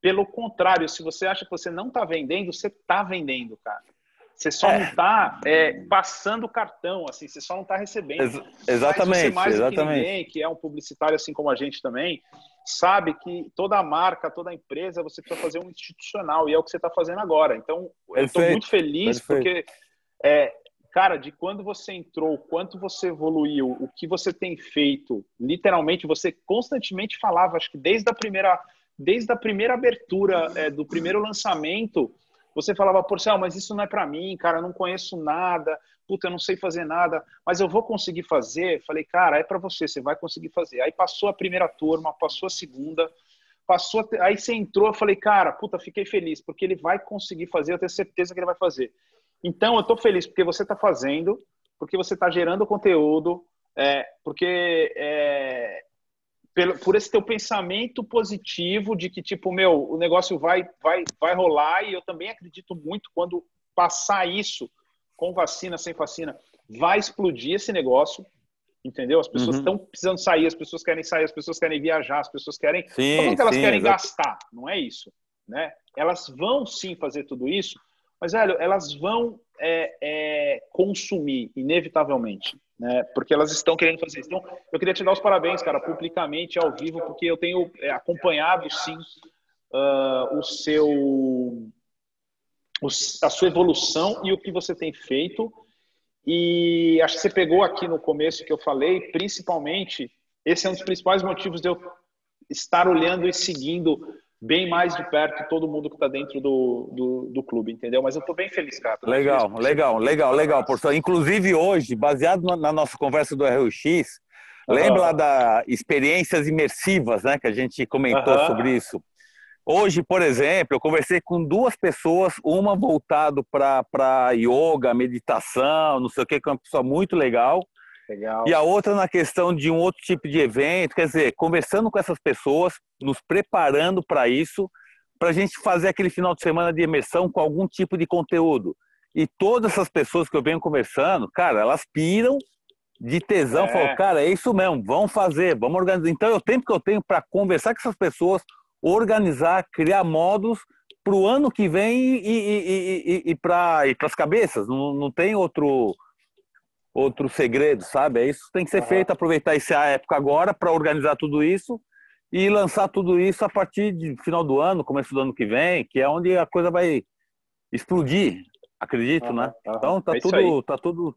[SPEAKER 1] pelo contrário, se você acha que você não está vendendo, você está vendendo, cara. Você só é. não está é, passando cartão, assim, você só não está recebendo. Ex
[SPEAKER 3] exatamente,
[SPEAKER 1] Mas mais
[SPEAKER 3] exatamente.
[SPEAKER 1] Que, ninguém, que é um publicitário assim como a gente também, sabe que toda marca, toda empresa, você precisa fazer um institucional, e é o que você está fazendo agora. Então, Perfeito. eu estou muito feliz Perfeito. porque, é, cara, de quando você entrou, quanto você evoluiu, o que você tem feito, literalmente, você constantemente falava, acho que desde a primeira, desde a primeira abertura é, do primeiro lançamento, você falava, Porcel, mas isso não é para mim, cara, eu não conheço nada, puta, eu não sei fazer nada, mas eu vou conseguir fazer. Falei, cara, é para você, você vai conseguir fazer. Aí passou a primeira turma, passou a segunda, passou, aí você entrou, eu falei, cara, puta, fiquei feliz, porque ele vai conseguir fazer, eu tenho certeza que ele vai fazer. Então, eu tô feliz porque você está fazendo, porque você está gerando conteúdo, é, porque é, por esse teu pensamento positivo de que, tipo, meu, o negócio vai, vai, vai rolar e eu também acredito muito quando passar isso, com vacina, sem vacina, vai explodir esse negócio, entendeu? As pessoas estão uhum. precisando sair, as pessoas querem sair, as pessoas querem viajar, as pessoas querem. Sim, como que elas sim, querem exatamente. gastar? Não é isso, né? Elas vão sim fazer tudo isso, mas, velho, elas vão é, é, consumir, inevitavelmente, né? Porque elas estão querendo fazer isso. Então, eu queria te dar os parabéns, cara, publicamente, ao vivo, porque eu tenho é, acompanhado, sim, uh, o seu a sua evolução e o que você tem feito. E acho que você pegou aqui no começo que eu falei, principalmente, esse é um dos principais motivos de eu estar olhando e seguindo bem mais de perto todo mundo que está dentro do, do, do, clube, entendeu? Mas eu estou bem feliz, cara.
[SPEAKER 3] Legal, legal, legal, legal, professor. Inclusive hoje, baseado na nossa conversa do RUX, uhum. lembra lá das experiências imersivas, né, que a gente comentou uhum. sobre isso. Hoje, por exemplo, eu conversei com duas pessoas, uma voltado para yoga, meditação, não sei o que, que é uma pessoa muito legal.
[SPEAKER 1] Legal.
[SPEAKER 3] E a outra na questão de um outro tipo de evento, quer dizer, conversando com essas pessoas, nos preparando para isso, para a gente fazer aquele final de semana de imersão com algum tipo de conteúdo. E todas essas pessoas que eu venho conversando, cara, elas piram de tesão, é. falam, cara, é isso mesmo, vamos fazer, vamos organizar. Então, é o tempo que eu tenho para conversar com essas pessoas, organizar, criar modos para o ano que vem e, e, e, e para as cabeças. Não, não tem outro outro segredo, sabe? É isso tem que ser uhum. feito, aproveitar essa época agora para organizar tudo isso e lançar tudo isso a partir de final do ano, começo do ano que vem, que é onde a coisa vai explodir, acredito, uhum. né? Então tá é tudo, tá tudo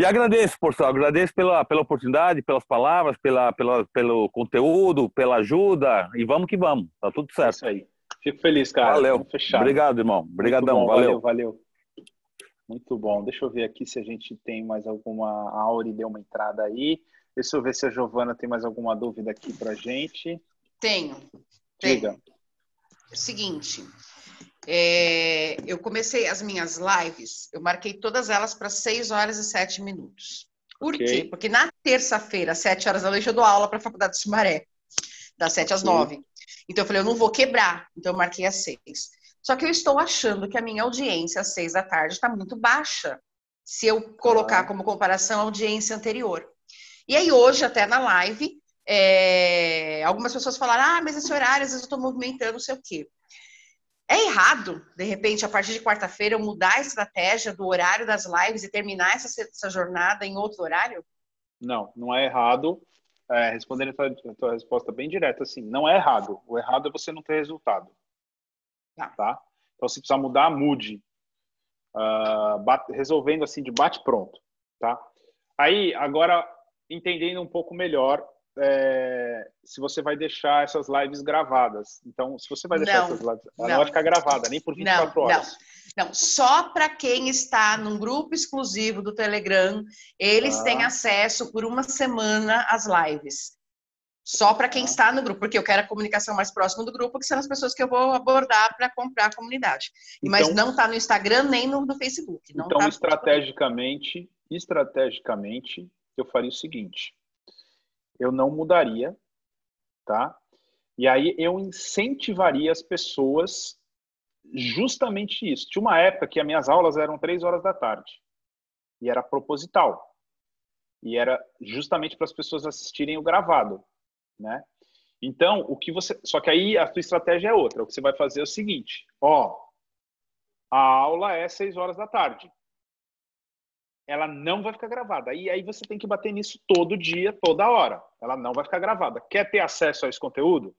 [SPEAKER 3] e agradeço, Porcel, agradeço pela, pela oportunidade, pelas palavras, pela, pela, pelo conteúdo, pela ajuda. E vamos que vamos, tá tudo certo. É isso
[SPEAKER 1] aí. Fico feliz, cara.
[SPEAKER 3] Valeu. Obrigado, irmão. Obrigadão, valeu.
[SPEAKER 1] valeu. Valeu, Muito bom. Deixa eu ver aqui se a gente tem mais alguma. A Auri deu uma entrada aí. Deixa eu ver se a Giovana tem mais alguma dúvida aqui pra gente.
[SPEAKER 2] Tenho. Diga. Tenho. É seguinte, é, eu comecei as minhas lives, eu marquei todas elas para 6 horas e 7 minutos. Por okay. quê? Porque na terça-feira, às 7 horas da noite, eu dou aula para a Faculdade de Sumaré, das 7 às 9. Então eu falei, eu não vou quebrar, então eu marquei às 6. Só que eu estou achando que a minha audiência às 6 da tarde está muito baixa, se eu colocar como comparação a audiência anterior. E aí, hoje, até na live, é, algumas pessoas falaram: ah, mas esse horário, às vezes eu estou movimentando, não sei o quê. É errado, de repente, a partir de quarta-feira, eu mudar a estratégia do horário das lives e terminar essa, essa jornada em outro horário?
[SPEAKER 1] Não, não é errado. É, respondendo a tua, a tua, resposta bem direta, assim, não é errado. O errado é você não ter resultado. Tá? tá? Então, se precisar mudar, mude. Uh, bate, resolvendo assim de bate pronto, tá? Aí, agora, entendendo um pouco melhor é, se você vai deixar essas lives gravadas. Então, se você vai deixar não, essas lives, ela não, vai ficar gravada, nem por 24 não, horas.
[SPEAKER 2] Não, não. só para quem está num grupo exclusivo do Telegram, eles ah. têm acesso por uma semana às lives. Só para quem ah. está no grupo, porque eu quero a comunicação mais próxima do grupo, que são as pessoas que eu vou abordar para comprar a comunidade. Então, Mas não está no Instagram nem no, no Facebook. então,
[SPEAKER 1] tá estrategicamente, estrategicamente, eu faria o seguinte eu não mudaria, tá? E aí eu incentivaria as pessoas justamente isso. Tinha uma época que as minhas aulas eram três horas da tarde e era proposital e era justamente para as pessoas assistirem o gravado, né? Então, o que você, só que aí a sua estratégia é outra. O que você vai fazer é o seguinte: ó, a aula é seis horas da tarde ela não vai ficar gravada. E aí você tem que bater nisso todo dia, toda hora. Ela não vai ficar gravada. Quer ter acesso a esse conteúdo?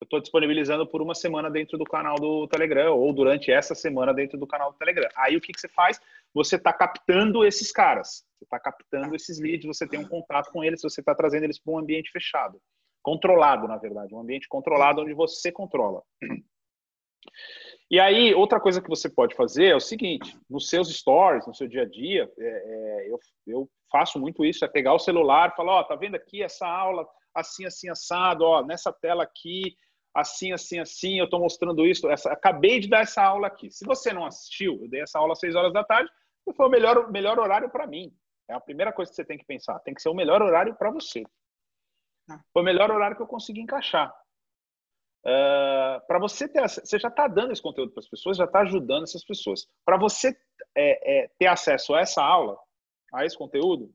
[SPEAKER 1] Eu estou disponibilizando por uma semana dentro do canal do Telegram, ou durante essa semana dentro do canal do Telegram. Aí o que, que você faz? Você está captando esses caras, você está captando esses leads, você tem um contato com eles, você está trazendo eles para um ambiente fechado. Controlado, na verdade. Um ambiente controlado onde você controla. E aí, outra coisa que você pode fazer é o seguinte: nos seus stories, no seu dia a dia, é, é, eu, eu, faço muito isso: é pegar o celular e falar, ó, oh, tá vendo aqui essa aula assim, assim, assado, ó, nessa tela aqui, assim, assim, assim, eu estou mostrando isso. Essa, acabei de dar essa aula aqui. Se você não assistiu, eu dei essa aula às 6 horas da tarde, foi o melhor, melhor horário para mim. É a primeira coisa que você tem que pensar. Tem que ser o melhor horário para você. Tá. Foi o melhor horário que eu consegui encaixar. Uh, para você ter você já está dando esse conteúdo para as pessoas, já está ajudando essas pessoas. Para você é, é, ter acesso a essa aula, a esse conteúdo,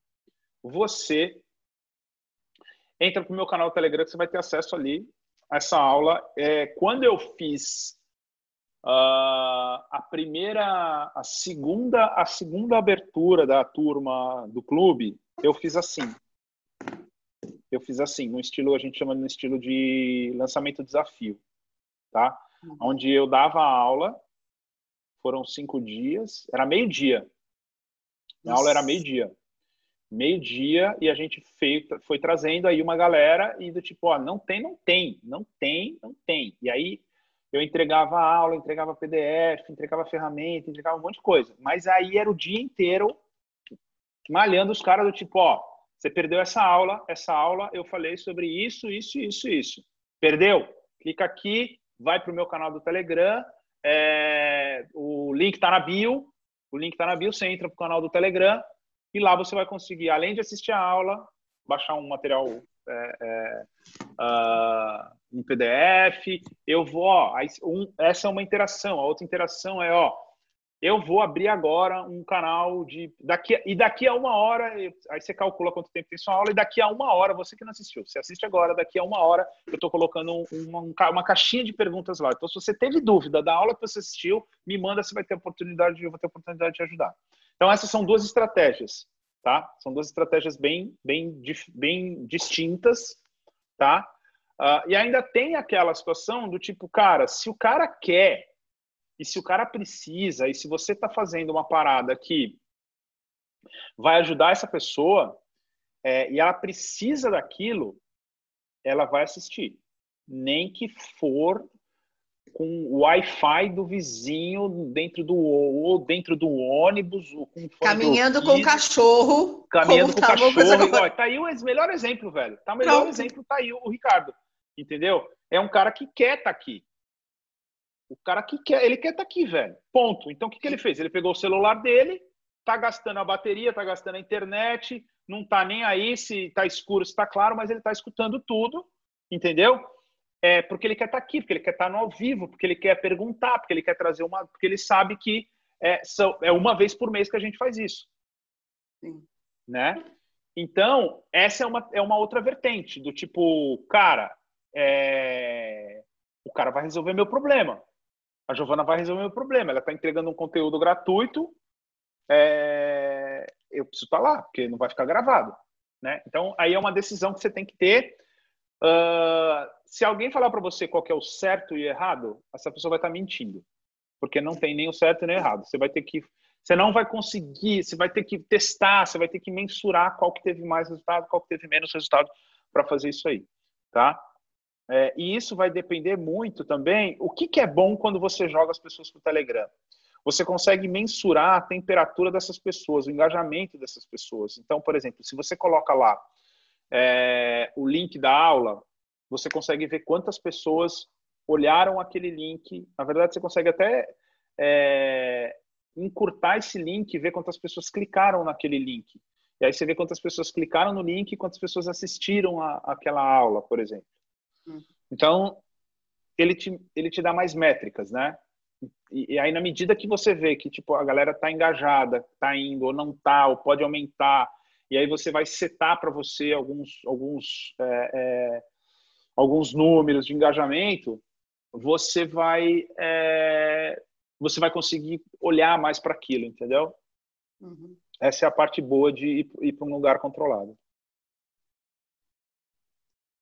[SPEAKER 1] você entra para o meu canal do Telegram que você vai ter acesso ali a essa aula. É, quando eu fiz uh, a primeira, a segunda, a segunda abertura da turma do clube, eu fiz assim eu fiz assim, no estilo, a gente chama no estilo de lançamento desafio, tá? Uhum. Onde eu dava aula, foram cinco dias, era meio-dia. A aula era meio-dia. Meio-dia, e a gente fez, foi trazendo aí uma galera e do tipo, ó, não tem, não tem, não tem, não tem. E aí eu entregava a aula, entregava PDF, entregava ferramenta, entregava um monte de coisa. Mas aí era o dia inteiro malhando os caras do tipo, ó, você perdeu essa aula, essa aula eu falei sobre isso, isso, isso, isso. Perdeu? Clica aqui, vai para o meu canal do Telegram, é, o link está na bio, o link está na bio, você entra para o canal do Telegram e lá você vai conseguir, além de assistir a aula, baixar um material é, é, uh, em PDF. Eu vou, ó, um, essa é uma interação. A outra interação é, ó, eu vou abrir agora um canal de daqui e daqui a uma hora aí você calcula quanto tempo tem sua aula e daqui a uma hora você que não assistiu você assiste agora daqui a uma hora eu estou colocando uma, uma caixinha de perguntas lá. Então se você teve dúvida da aula que você assistiu me manda você vai ter oportunidade eu vou ter oportunidade de ajudar. Então essas são duas estratégias tá? São duas estratégias bem bem bem distintas tá? Uh, e ainda tem aquela situação do tipo cara se o cara quer e se o cara precisa, e se você está fazendo uma parada que vai ajudar essa pessoa, é, e ela precisa daquilo, ela vai assistir. Nem que for com o Wi-Fi do vizinho dentro do ou dentro do ônibus, com
[SPEAKER 2] caminhando com o cachorro,
[SPEAKER 1] caminhando com o cachorro. Ó, tá aí o melhor exemplo, velho. Tá o melhor Pronto. exemplo, tá aí o Ricardo. Entendeu? É um cara que quer estar tá aqui. O cara que quer, ele quer estar tá aqui, velho. Ponto. Então o que, que ele fez? Ele pegou o celular dele, tá gastando a bateria, tá gastando a internet, não tá nem aí se tá escuro, se tá claro, mas ele tá escutando tudo, entendeu? É porque ele quer estar tá aqui, porque ele quer estar tá no ao vivo, porque ele quer perguntar, porque ele quer trazer uma, porque ele sabe que é, são, é uma vez por mês que a gente faz isso, Sim. né? Então, essa é uma, é uma outra vertente, do tipo, cara, é... o cara vai resolver meu problema. A Giovana vai resolver meu problema. Ela está entregando um conteúdo gratuito, é... eu preciso estar tá lá, porque não vai ficar gravado. Né? Então, aí é uma decisão que você tem que ter. Uh... se alguém falar para você qual é o certo e errado, essa pessoa vai estar tá mentindo, porque não tem nem o certo nem o errado. Você vai ter que você não vai conseguir, você vai ter que testar, você vai ter que mensurar qual que teve mais resultado, qual que teve menos resultado para fazer isso aí, tá? É, e isso vai depender muito também. O que, que é bom quando você joga as pessoas para o Telegram? Você consegue mensurar a temperatura dessas pessoas, o engajamento dessas pessoas. Então, por exemplo, se você coloca lá é, o link da aula, você consegue ver quantas pessoas olharam aquele link. Na verdade, você consegue até é, encurtar esse link e ver quantas pessoas clicaram naquele link. E aí você vê quantas pessoas clicaram no link e quantas pessoas assistiram a, aquela aula, por exemplo. Então, ele te, ele te dá mais métricas, né? E, e, aí, na medida que você vê que tipo, a galera está engajada, está indo, ou não está, ou pode aumentar, e aí você vai setar para você alguns, alguns, é, é, alguns números de engajamento, você vai é, você vai conseguir olhar mais para aquilo, entendeu? Uhum. Essa é a parte boa de ir, ir para um lugar controlado.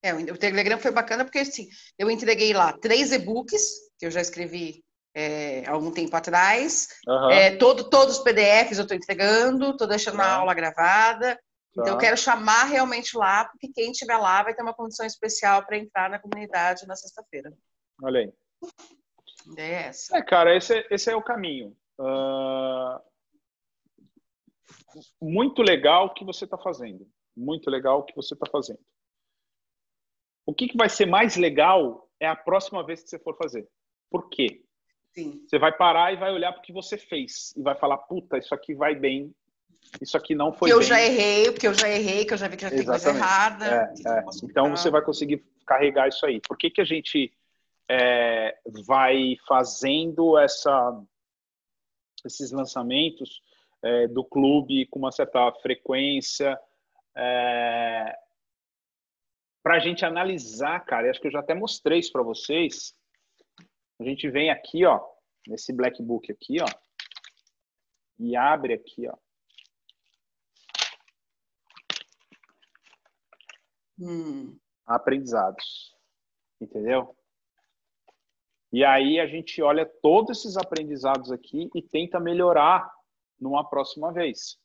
[SPEAKER 2] É, o Telegram foi bacana porque assim, eu entreguei lá três e-books que eu já escrevi é, algum tempo atrás. Uhum. É, todo, todos os PDFs eu estou entregando, estou deixando a aula gravada. Então, eu tá. quero chamar realmente lá, porque quem estiver lá vai ter uma condição especial para entrar na comunidade na sexta-feira.
[SPEAKER 1] Olha aí.
[SPEAKER 2] É essa.
[SPEAKER 1] É, cara, esse, é, esse é o caminho. Uh... Muito legal o que você está fazendo. Muito legal o que você está fazendo. O que, que vai ser mais legal é a próxima vez que você for fazer. Por quê? Sim. Você vai parar e vai olhar para o que você fez e vai falar, puta, isso aqui vai bem, isso aqui não foi
[SPEAKER 2] que eu
[SPEAKER 1] bem.
[SPEAKER 2] já errei, porque eu já errei, que eu já vi que já tem coisa errada.
[SPEAKER 1] É, é. Então você vai conseguir carregar isso aí. Por que, que a gente é, vai fazendo essa, esses lançamentos é, do clube com uma certa frequência é, para a gente analisar, cara. Acho que eu já até mostrei isso para vocês. A gente vem aqui, ó, nesse Black Book aqui, ó, e abre aqui, ó. Hum. Aprendizados. Entendeu? E aí a gente olha todos esses aprendizados aqui e tenta melhorar numa próxima vez.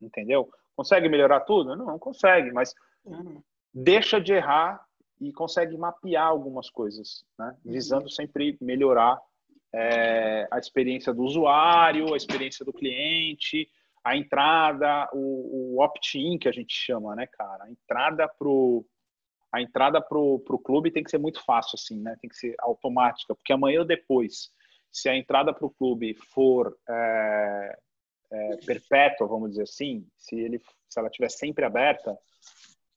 [SPEAKER 1] Entendeu? Consegue melhorar tudo? Não, não consegue, mas uhum. Deixa de errar e consegue mapear algumas coisas, né? Uhum. visando sempre melhorar é, a experiência do usuário, a experiência do cliente, a entrada, o, o opt-in que a gente chama, né, cara? A entrada pro a entrada para o clube tem que ser muito fácil, assim, né? Tem que ser automática, porque amanhã ou depois, se a entrada para o clube for é, é, perpétua, vamos dizer assim, se ele, se ela estiver sempre aberta,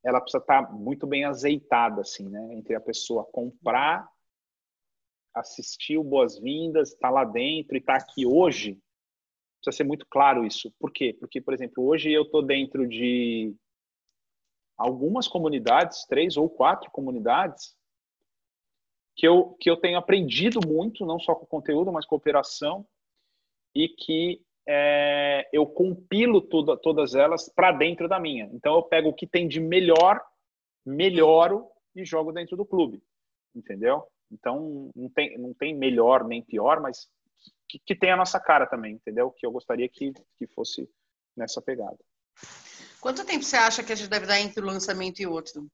[SPEAKER 1] ela precisa estar tá muito bem azeitada, assim, né? Entre a pessoa comprar, assistir o boas-vindas, estar tá lá dentro e estar tá aqui hoje, precisa ser muito claro isso. Por quê? Porque, por exemplo, hoje eu estou dentro de algumas comunidades, três ou quatro comunidades, que eu, que eu tenho aprendido muito, não só com conteúdo, mas com operação, e que é, eu compilo tudo, todas elas para dentro da minha. Então, eu pego o que tem de melhor, melhoro e jogo dentro do clube. Entendeu? Então, não tem, não tem melhor nem pior, mas que, que tem a nossa cara também, entendeu? Que eu gostaria que, que fosse nessa pegada.
[SPEAKER 2] Quanto tempo você acha que a gente deve dar entre um lançamento e outro?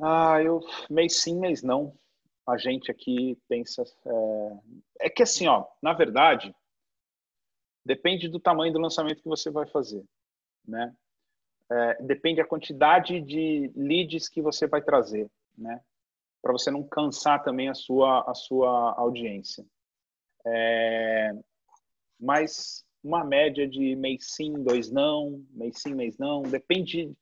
[SPEAKER 1] Ah, eu mês sim, mês não. A gente aqui pensa. É, é que assim, ó, na verdade, depende do tamanho do lançamento que você vai fazer, né? É, depende da quantidade de leads que você vai trazer, né? Para você não cansar também a sua a sua audiência. É, mas uma média de mês sim, dois não, mês sim, mês não, depende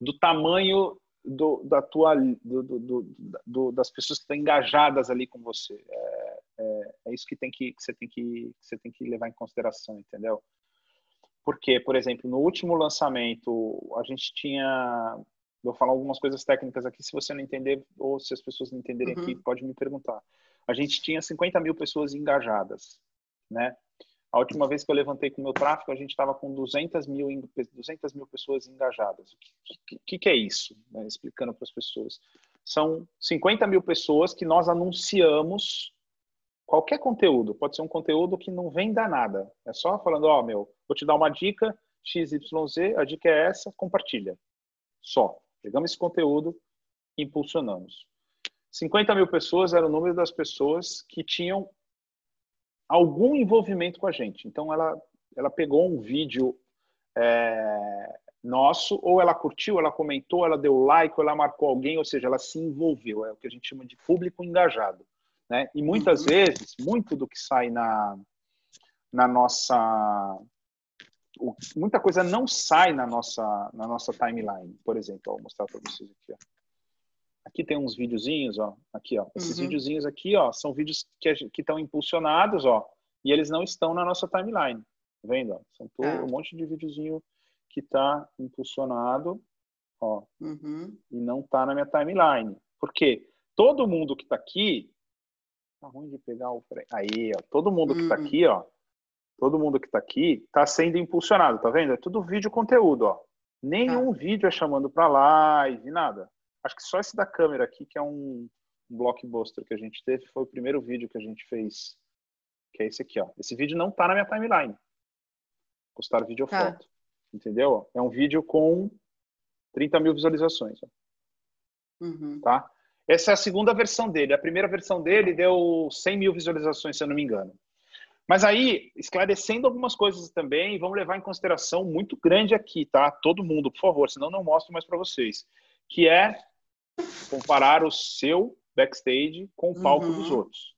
[SPEAKER 1] do tamanho do, da tua, do, do, do, das pessoas que estão engajadas ali com você. É, é, é isso que, tem que, que, você tem que, que você tem que levar em consideração, entendeu? Porque, por exemplo, no último lançamento, a gente tinha. Vou falar algumas coisas técnicas aqui, se você não entender, ou se as pessoas não entenderem uhum. aqui, pode me perguntar. A gente tinha 50 mil pessoas engajadas, né? A última vez que eu levantei com o meu tráfego, a gente estava com 200 mil, 200 mil pessoas engajadas. O que, que, que é isso? Né? Explicando para as pessoas. São 50 mil pessoas que nós anunciamos qualquer conteúdo. Pode ser um conteúdo que não venda nada. É só falando, ó, oh, meu, vou te dar uma dica, XYZ, a dica é essa, compartilha. Só. Pegamos esse conteúdo e impulsionamos. 50 mil pessoas era o número das pessoas que tinham algum envolvimento com a gente. Então, ela, ela pegou um vídeo é, nosso, ou ela curtiu, ela comentou, ela deu like, ou ela marcou alguém, ou seja, ela se envolveu. É o que a gente chama de público engajado. Né? E muitas uhum. vezes, muito do que sai na, na nossa. Muita coisa não sai na nossa, na nossa timeline. Por exemplo, vou mostrar para vocês aqui. Ó. Aqui tem uns videozinhos, ó. Aqui, ó. Esses uhum. videozinhos aqui, ó, são vídeos que estão impulsionados, ó, e eles não estão na nossa timeline. Tá vendo? São todo, é. um monte de videozinho que está impulsionado, ó, uhum. e não está na minha timeline. Por quê? Todo mundo que está aqui, tá ruim de pegar o aí, ó, todo mundo que está uhum. aqui, ó, todo mundo que está aqui está sendo impulsionado, tá vendo? É tudo vídeo conteúdo, ó. Nenhum tá. vídeo é chamando para live, nada. Acho que só esse da câmera aqui, que é um, um blockbuster que a gente teve, foi o primeiro vídeo que a gente fez, que é esse aqui, ó. Esse vídeo não tá na minha timeline. Postar vídeo ou tá. foto. Entendeu? É um vídeo com 30 mil visualizações. Uhum. Tá? Essa é a segunda versão dele. A primeira versão dele deu 100 mil visualizações, se eu não me engano. Mas aí, esclarecendo algumas coisas também, vamos levar em consideração muito grande aqui, tá? Todo mundo, por favor, senão não mostro mais para vocês. Que é comparar o seu backstage com o palco uhum. dos outros.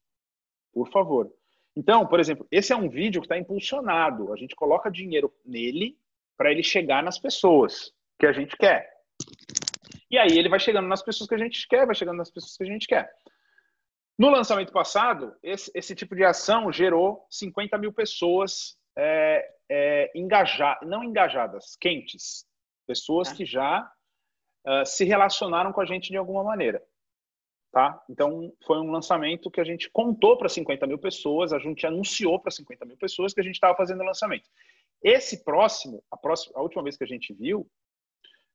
[SPEAKER 1] Por favor. Então, por exemplo, esse é um vídeo que está impulsionado. A gente coloca dinheiro nele para ele chegar nas pessoas que a gente quer. E aí ele vai chegando nas pessoas que a gente quer, vai chegando nas pessoas que a gente quer. No lançamento passado, esse, esse tipo de ação gerou 50 mil pessoas é, é, engajadas, não engajadas, quentes. Pessoas tá. que já uh, se relacionaram com a gente de alguma maneira. Tá? Então, foi um lançamento que a gente contou para 50 mil pessoas, a gente anunciou para 50 mil pessoas que a gente estava fazendo o lançamento. Esse próximo, a, próxima, a última vez que a gente viu,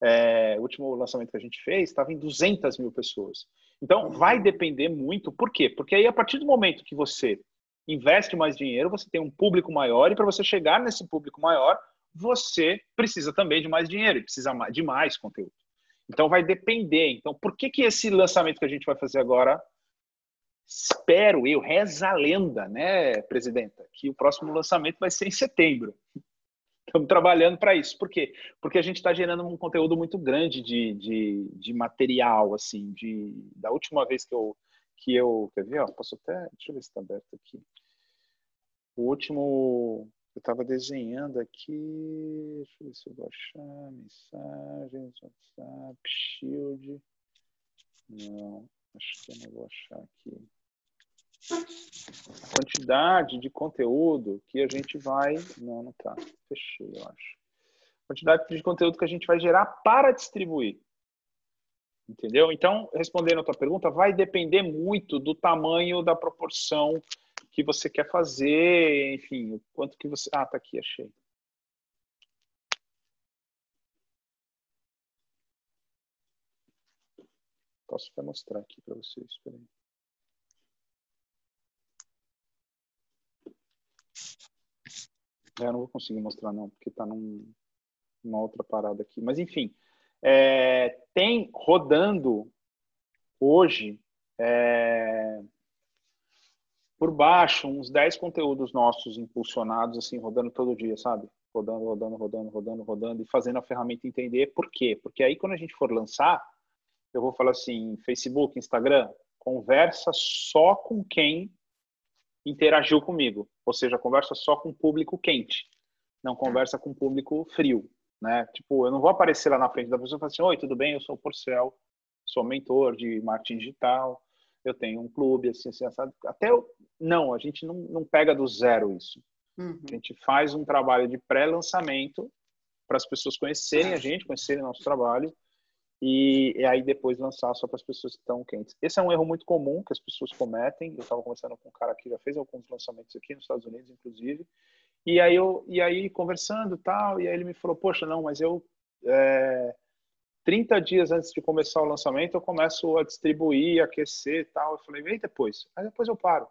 [SPEAKER 1] é, o último lançamento que a gente fez, estava em 200 mil pessoas. Então, vai depender muito. Por quê? Porque aí, a partir do momento que você investe mais dinheiro, você tem um público maior, e para você chegar nesse público maior, você precisa também de mais dinheiro, precisa de mais conteúdo. Então vai depender. Então, por que, que esse lançamento que a gente vai fazer agora, espero eu, reza a lenda, né, presidenta, que o próximo lançamento vai ser em setembro. Estamos trabalhando para isso. Por quê? Porque a gente está gerando um conteúdo muito grande de, de, de, material, assim, de, da última vez que eu, que eu, quer ver, ó, posso até, deixa eu ver se está aberto aqui. O último eu estava desenhando aqui, deixa eu ver se eu vou achar, mensagens, WhatsApp, Shield. Não, acho que eu não vou achar aqui. A quantidade de conteúdo que a gente vai. Não, não tá. Fechei, eu acho. A quantidade de conteúdo que a gente vai gerar para distribuir. Entendeu? Então, respondendo a tua pergunta, vai depender muito do tamanho, da proporção que você quer fazer, enfim, o quanto que você. Ah, tá aqui, achei. Posso até mostrar aqui para vocês. Espera aí. É, eu não vou conseguir mostrar não, porque está num, numa outra parada aqui. Mas enfim, é, tem rodando hoje é, por baixo uns 10 conteúdos nossos impulsionados, assim, rodando todo dia, sabe? Rodando, rodando, rodando, rodando, rodando e fazendo a ferramenta entender por quê. Porque aí quando a gente for lançar, eu vou falar assim, Facebook, Instagram, conversa só com quem interagiu comigo. Ou seja, conversa só com público quente. Não conversa com público frio, né? Tipo, eu não vou aparecer lá na frente da pessoa e falar assim, oi, tudo bem? Eu sou o Porcel, sou mentor de marketing digital, eu tenho um clube, assim, assim, assado. Até eu, não, a gente não, não pega do zero isso. Uhum. A gente faz um trabalho de pré-lançamento para as pessoas conhecerem a gente, conhecerem nosso trabalho e, e aí depois lançar só para as pessoas que estão quentes. Esse é um erro muito comum que as pessoas cometem. Eu estava conversando com um cara que já fez alguns lançamentos aqui nos Estados Unidos, inclusive, e aí eu e aí conversando tal, e aí ele me falou, poxa, não, mas eu é, 30 dias antes de começar o lançamento eu começo a distribuir, aquecer e tal. Eu falei, vem depois. Aí depois eu paro.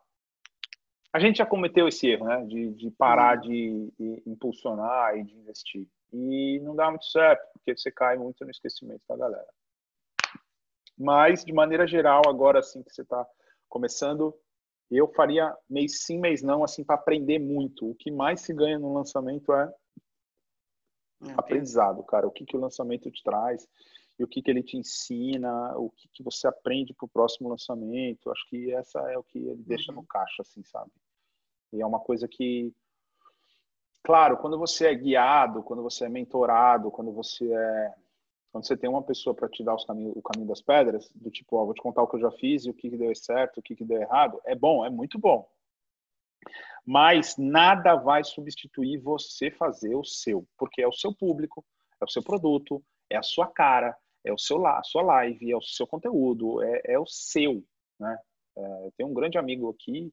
[SPEAKER 1] A gente já cometeu esse erro, né? De, de parar de, de impulsionar e de investir. E não dá muito certo, porque você cai muito no esquecimento da galera. Mas, de maneira geral, agora assim que você está começando, eu faria mês sim, mês não, assim, para aprender muito. O que mais se ganha no lançamento é aprendizado, cara. O que, que o lançamento te traz e o que, que ele te ensina, o que, que você aprende para o próximo lançamento. Acho que essa é o que ele deixa uhum. no caixa, assim, sabe? E é uma coisa que, claro, quando você é guiado, quando você é mentorado, quando você é quando você tem uma pessoa para te dar os caminho, o caminho das pedras, do tipo, ó, vou te contar o que eu já fiz e o que, que deu certo, o que, que deu errado, é bom, é muito bom. Mas nada vai substituir você fazer o seu, porque é o seu público, é o seu produto, é a sua cara, é o seu a sua live, é o seu conteúdo, é, é o seu, né? É, tem um grande amigo aqui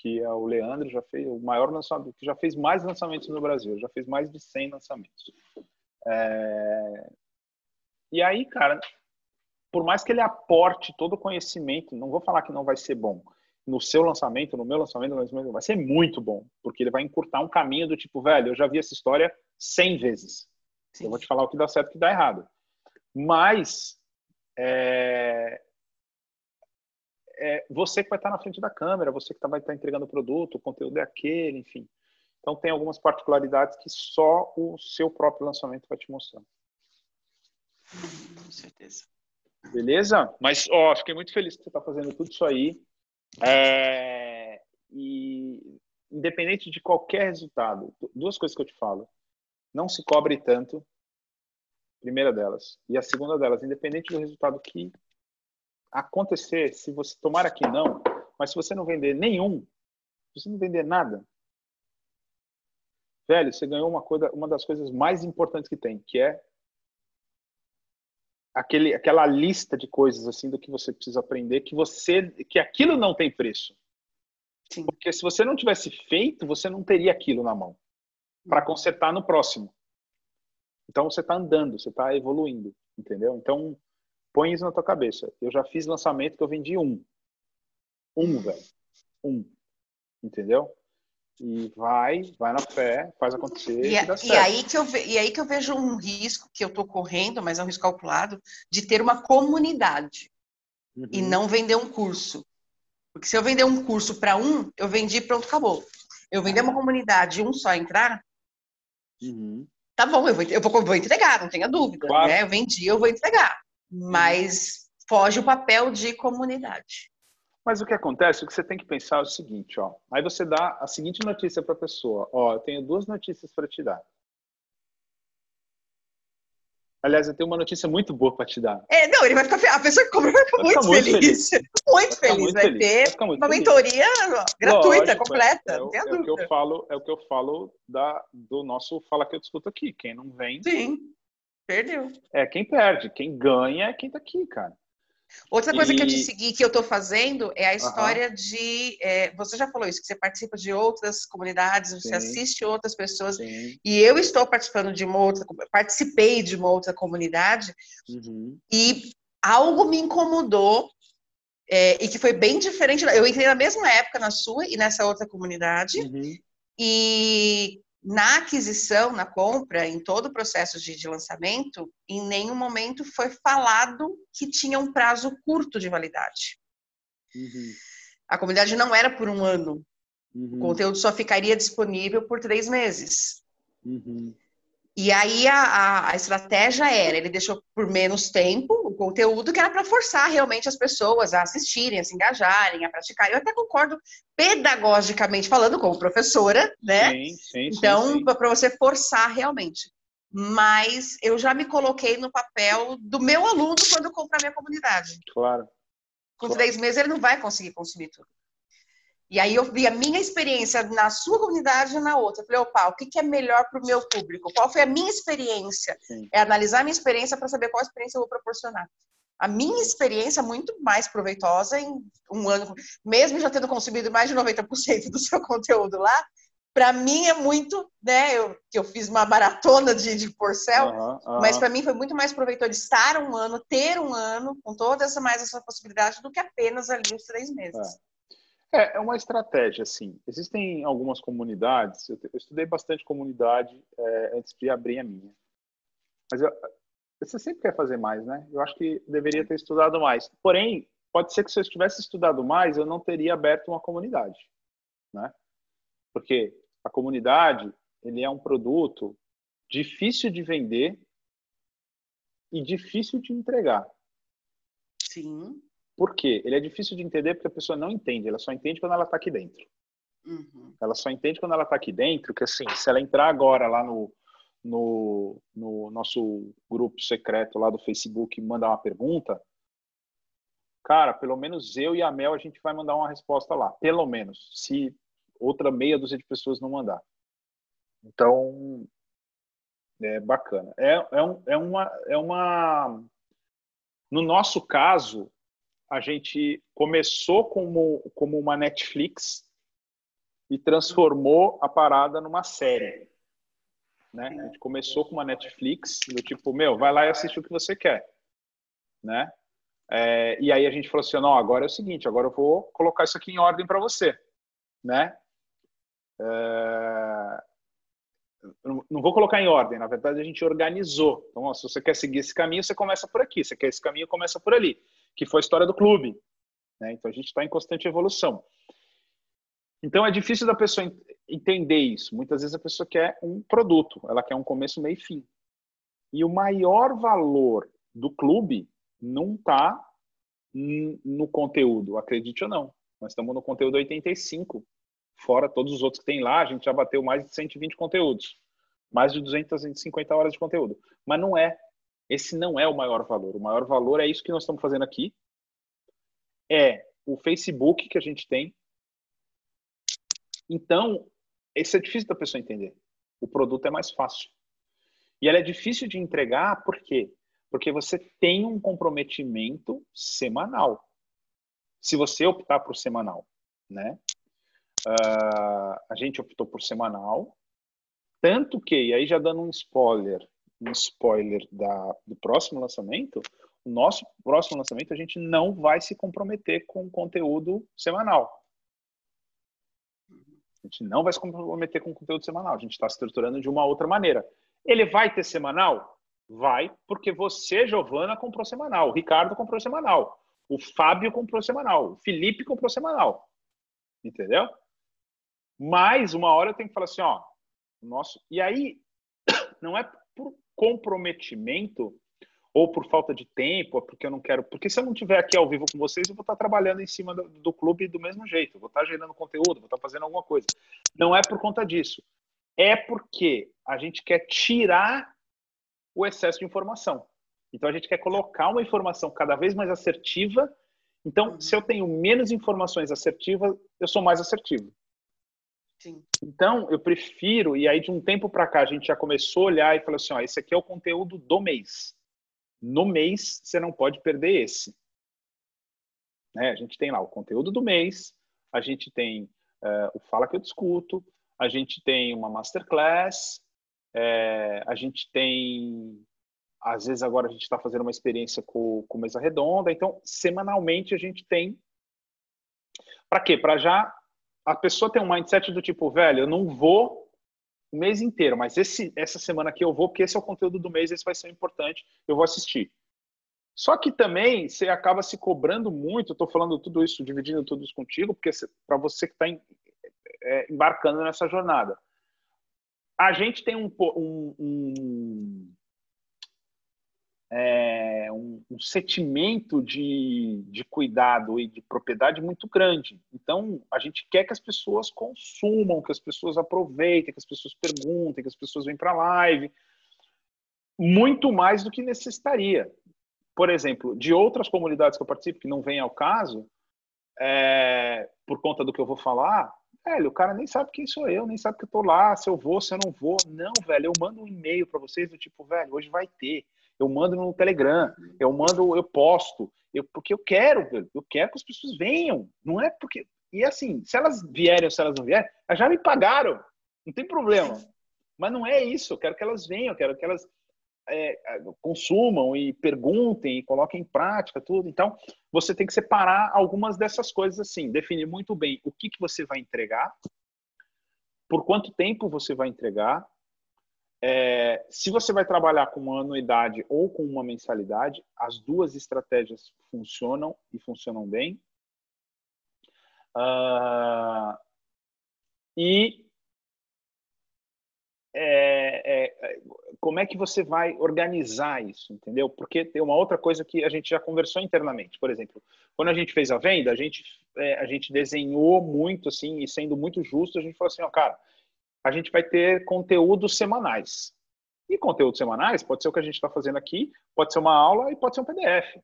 [SPEAKER 1] que é o Leandro, já fez o maior lançamento, que já fez mais lançamentos no Brasil, já fez mais de 100 lançamentos. É... E aí, cara, por mais que ele aporte todo o conhecimento, não vou falar que não vai ser bom, no seu lançamento, no meu lançamento, no lançamento, vai ser muito bom, porque ele vai encurtar um caminho do tipo, velho, eu já vi essa história 100 vezes. Sim. Eu vou te falar o que dá certo e o que dá errado. Mas é, é você que vai estar na frente da câmera, você que tá, vai estar entregando o produto, o conteúdo é aquele, enfim. Então tem algumas particularidades que só o seu próprio lançamento vai te mostrar.
[SPEAKER 2] Com certeza.
[SPEAKER 1] Beleza? Mas, ó, fiquei muito feliz que você está fazendo tudo isso aí. É, e independente de qualquer resultado, duas coisas que eu te falo. Não se cobre tanto, primeira delas. E a segunda delas, independente do resultado que acontecer, se você tomar aqui não, mas se você não vender nenhum, se você não vender nada, velho, você ganhou uma coisa, uma das coisas mais importantes que tem, que é aquele, aquela lista de coisas assim do que você precisa aprender, que você, que aquilo não tem preço. Sim. Porque se você não tivesse feito, você não teria aquilo na mão para uhum. consertar no próximo. Então você está andando, você está evoluindo, entendeu? Então põe isso na tua cabeça. Eu já fiz lançamento que eu vendi um, um velho, um, entendeu? E vai, vai na fé, faz acontecer.
[SPEAKER 2] E, e, e, aí que eu ve, e aí que eu vejo um risco que eu estou correndo, mas é um risco calculado, de ter uma comunidade uhum. e não vender um curso. Porque se eu vender um curso para um, eu vendi, pronto, acabou. Eu vender uma comunidade um só entrar, uhum. tá bom, eu vou, eu vou, vou entregar, não tenha dúvida. Claro. Né? Eu vendi, eu vou entregar. Uhum. Mas foge o papel de comunidade.
[SPEAKER 1] Mas o que acontece, o que você tem que pensar é o seguinte, ó. Aí você dá a seguinte notícia para a pessoa, ó, eu tenho duas notícias para te dar. Aliás, eu tenho uma notícia muito boa para te dar.
[SPEAKER 2] É, não, ele vai ficar a pessoa que compra vai ficar, vai muito, muito, feliz. feliz. Muito vai feliz, vai, feliz. ter vai uma feliz. mentoria gratuita, Lógico, completa, é, não
[SPEAKER 1] é, é o que eu falo, é o que eu falo da, do nosso fala que eu discuto aqui. Quem não vem,
[SPEAKER 2] sim, perdeu.
[SPEAKER 1] É quem perde, quem ganha é quem tá aqui, cara.
[SPEAKER 2] Outra coisa e... que eu te segui, que eu estou fazendo, é a história uhum. de. É, você já falou isso, que você participa de outras comunidades, você Sim. assiste outras pessoas. Sim. E eu estou participando de uma outra. Participei de uma outra comunidade uhum. e algo me incomodou. É, e que foi bem diferente. Eu entrei na mesma época na sua e nessa outra comunidade. Uhum. E na aquisição, na compra, em todo o processo de, de, lançamento, em nenhum momento foi falado que tinha um prazo curto de validade. Uhum. A comunidade não era por um ano. Uhum. O conteúdo só ficaria disponível por três meses. Uhum. E aí a, a, a, estratégia era, ele deixou por menos tempo conteúdo que era para forçar realmente as pessoas a assistirem, a se engajarem, a praticar. Eu até concordo pedagogicamente falando como professora, né? Sim, sim, então, para você forçar realmente. Mas eu já me coloquei no papel do meu aluno quando comprar minha comunidade.
[SPEAKER 1] Claro.
[SPEAKER 2] Com
[SPEAKER 1] claro.
[SPEAKER 2] três meses ele não vai conseguir consumir tudo. E aí eu vi a minha experiência na sua comunidade e na outra. Eu falei, opa, o que, que é melhor para o meu público? Qual foi a minha experiência? Sim. É analisar a minha experiência para saber qual experiência eu vou proporcionar. A minha experiência é muito mais proveitosa em um ano, mesmo já tendo consumido mais de 90% do seu conteúdo lá, para mim é muito, né? Eu, eu fiz uma maratona de, de porcel, uhum, uhum. mas para mim foi muito mais proveitoso estar um ano, ter um ano, com toda essa mais essa possibilidade, do que apenas ali os três meses.
[SPEAKER 1] É, é uma estratégia, assim. Existem algumas comunidades, eu, eu estudei bastante comunidade é, antes de abrir a minha. Mas eu, você sempre quer fazer mais, né? Eu acho que deveria ter estudado mais. Porém, pode ser que se eu tivesse estudado mais, eu não teria aberto uma comunidade, né? Porque a comunidade, ele é um produto difícil de vender e difícil de entregar.
[SPEAKER 2] Sim.
[SPEAKER 1] Por quê? Ele é difícil de entender porque a pessoa não entende, ela só entende quando ela está aqui dentro. Uhum. Ela só entende quando ela está aqui dentro, que assim, se ela entrar agora lá no, no, no nosso grupo secreto lá do Facebook e mandar uma pergunta, cara, pelo menos eu e a Mel a gente vai mandar uma resposta lá. Pelo menos. Se outra meia dúzia de pessoas não mandar. Então, é bacana. É, é, um, é, uma, é uma. No nosso caso, a gente começou como, como uma Netflix e transformou a parada numa série. Né? A gente começou com uma Netflix, do tipo, meu, vai lá e assiste o que você quer. Né? É, e aí a gente falou assim, não, agora é o seguinte, agora eu vou colocar isso aqui em ordem para você. Né? É... Não vou colocar em ordem, na verdade a gente organizou. Então, ó, se você quer seguir esse caminho, você começa por aqui. Se quer esse caminho, começa por ali. Que foi a história do clube. Né? Então a gente está em constante evolução. Então é difícil da pessoa entender isso. Muitas vezes a pessoa quer um produto, ela quer um começo, meio e fim. E o maior valor do clube não está no conteúdo, acredite ou não. Nós estamos no conteúdo 85 fora todos os outros que tem lá, a gente já bateu mais de 120 conteúdos, mais de 250 horas de conteúdo. Mas não é. Esse não é o maior valor. O maior valor é isso que nós estamos fazendo aqui. É o Facebook que a gente tem. Então, esse é difícil da pessoa entender. O produto é mais fácil. E ela é difícil de entregar, por quê? Porque você tem um comprometimento semanal. Se você optar por semanal, né? Uh, a gente optou por semanal, tanto que, aí já dando um spoiler, um spoiler da, do próximo lançamento, o nosso próximo lançamento a gente não vai se comprometer com conteúdo semanal. A gente não vai se comprometer com conteúdo semanal, a gente está estruturando de uma outra maneira. Ele vai ter semanal? Vai, porque você, Giovana, comprou semanal, o Ricardo comprou semanal, o Fábio comprou semanal, o Felipe comprou semanal. Entendeu? Mas uma hora eu tenho que falar assim, ó, nosso. E aí não é por comprometimento ou por falta de tempo, ou porque eu não quero. Porque se eu não estiver aqui ao vivo com vocês, eu vou estar trabalhando em cima do, do clube do mesmo jeito, vou estar gerando conteúdo, vou estar fazendo alguma coisa. Não é por conta disso. É porque a gente quer tirar o excesso de informação. Então a gente quer colocar uma informação cada vez mais assertiva. Então, se eu tenho menos informações assertivas, eu sou mais assertivo. Sim. Então, eu prefiro, e aí de um tempo para cá a gente já começou a olhar e falou assim: ó, esse aqui é o conteúdo do mês. No mês, você não pode perder esse. Né? A gente tem lá o conteúdo do mês, a gente tem uh, o Fala que eu discuto, a gente tem uma masterclass, é, a gente tem. Às vezes agora a gente está fazendo uma experiência com, com mesa redonda, então semanalmente a gente tem. Para quê? Para já a pessoa tem um mindset do tipo, velho, eu não vou o mês inteiro, mas esse, essa semana aqui eu vou, porque esse é o conteúdo do mês, esse vai ser importante, eu vou assistir. Só que também você acaba se cobrando muito, estou falando tudo isso, dividindo tudo isso contigo, porque para você que está é, embarcando nessa jornada. A gente tem um, um, um é, um, um, sentimento de, de cuidado e de propriedade muito grande. Então, a gente quer que as pessoas consumam, que as pessoas aproveitem, que as pessoas perguntem, que as pessoas venham para a live, muito mais do que necessitaria. Por exemplo, de outras comunidades que eu participo, que não vem ao caso, é, por conta do que eu vou falar, velho, o cara nem sabe quem sou eu, nem sabe que eu tô lá, se eu vou, se eu não vou. Não, velho, eu mando um e-mail para vocês do tipo, velho, hoje vai ter. Eu mando no Telegram, eu mando, eu posto, eu, porque eu quero, eu quero que as pessoas venham. Não é porque. E assim, se elas vierem ou se elas não vierem, elas já me pagaram, não tem problema. Mas não é isso, eu quero que elas venham, eu quero que elas é, consumam e perguntem e coloquem em prática tudo. Então, você tem que separar algumas dessas coisas assim, definir muito bem o que, que você vai entregar, por quanto tempo você vai entregar, é, se você vai trabalhar com uma anuidade ou com uma mensalidade, as duas estratégias funcionam e funcionam bem. Uh, e é, é, como é que você vai organizar isso, entendeu? Porque tem uma outra coisa que a gente já conversou internamente. Por exemplo, quando a gente fez a venda, a gente, é, a gente desenhou muito, assim, e sendo muito justo, a gente falou assim, ó, cara, a gente vai ter conteúdos semanais. E conteúdos semanais pode ser o que a gente está fazendo aqui, pode ser uma aula e pode ser um PDF.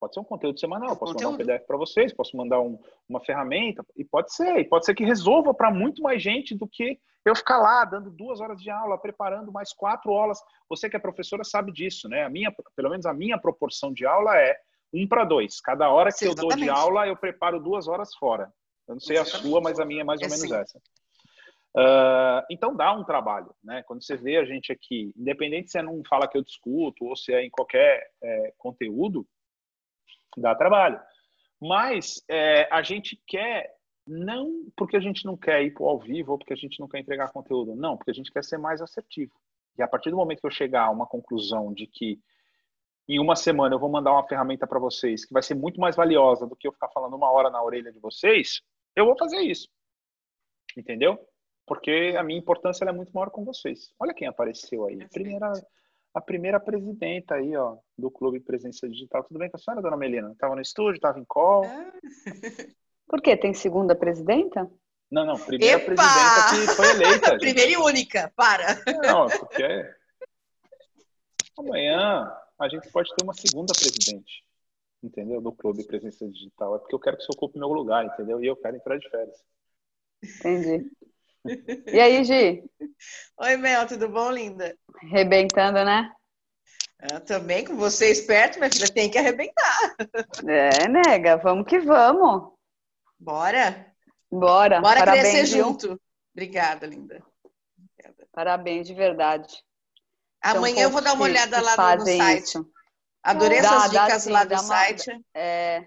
[SPEAKER 1] Pode ser um conteúdo semanal, posso conteúdo. mandar um PDF para vocês, posso mandar um, uma ferramenta, e pode ser, e pode ser que resolva para muito mais gente do que eu ficar lá dando duas horas de aula, preparando mais quatro aulas. Você que é professora sabe disso, né? A minha, pelo menos a minha proporção de aula é um para dois. Cada hora que Sim, eu dou de aula, eu preparo duas horas fora. Eu não sei exatamente. a sua, mas a minha é mais ou é menos sim. essa. Uh, então dá um trabalho, né? Quando você vê a gente aqui, independente se é não fala que eu discuto ou se é em qualquer é, conteúdo, dá trabalho. Mas é, a gente quer, não porque a gente não quer ir para ao vivo ou porque a gente não quer entregar conteúdo, não, porque a gente quer ser mais assertivo. E a partir do momento que eu chegar a uma conclusão de que em uma semana eu vou mandar uma ferramenta para vocês que vai ser muito mais valiosa do que eu ficar falando uma hora na orelha de vocês, eu vou fazer isso. Entendeu? Porque a minha importância é muito maior com vocês. Olha quem apareceu aí. Primeira, a primeira presidenta aí, ó, do Clube Presença Digital. Tudo bem com a senhora, dona Melina? Estava no estúdio, estava em call. Ah.
[SPEAKER 4] Por quê? Tem segunda presidenta?
[SPEAKER 1] Não, não, primeira Epa! presidenta que foi eleita.
[SPEAKER 2] primeira e única, para.
[SPEAKER 1] Não, porque amanhã a gente pode ter uma segunda presidente, entendeu? Do Clube Presença Digital. É porque eu quero que você ocupe meu lugar, entendeu? E eu quero entrar de férias.
[SPEAKER 4] Entendi. E aí, Gi?
[SPEAKER 2] Oi, Mel, tudo bom, linda?
[SPEAKER 4] Arrebentando, né?
[SPEAKER 2] Eu também, com você esperto, minha filha, tem que arrebentar.
[SPEAKER 4] É, nega, vamos que vamos.
[SPEAKER 2] Bora?
[SPEAKER 4] Bora.
[SPEAKER 2] Bora Parabéns, crescer viu? junto. Obrigada, linda.
[SPEAKER 4] Obrigada. Parabéns, de verdade.
[SPEAKER 2] Amanhã eu vou dar uma olhada lá no, site. Isso. Adorei dá, essas dicas lá do site. Uma,
[SPEAKER 4] é,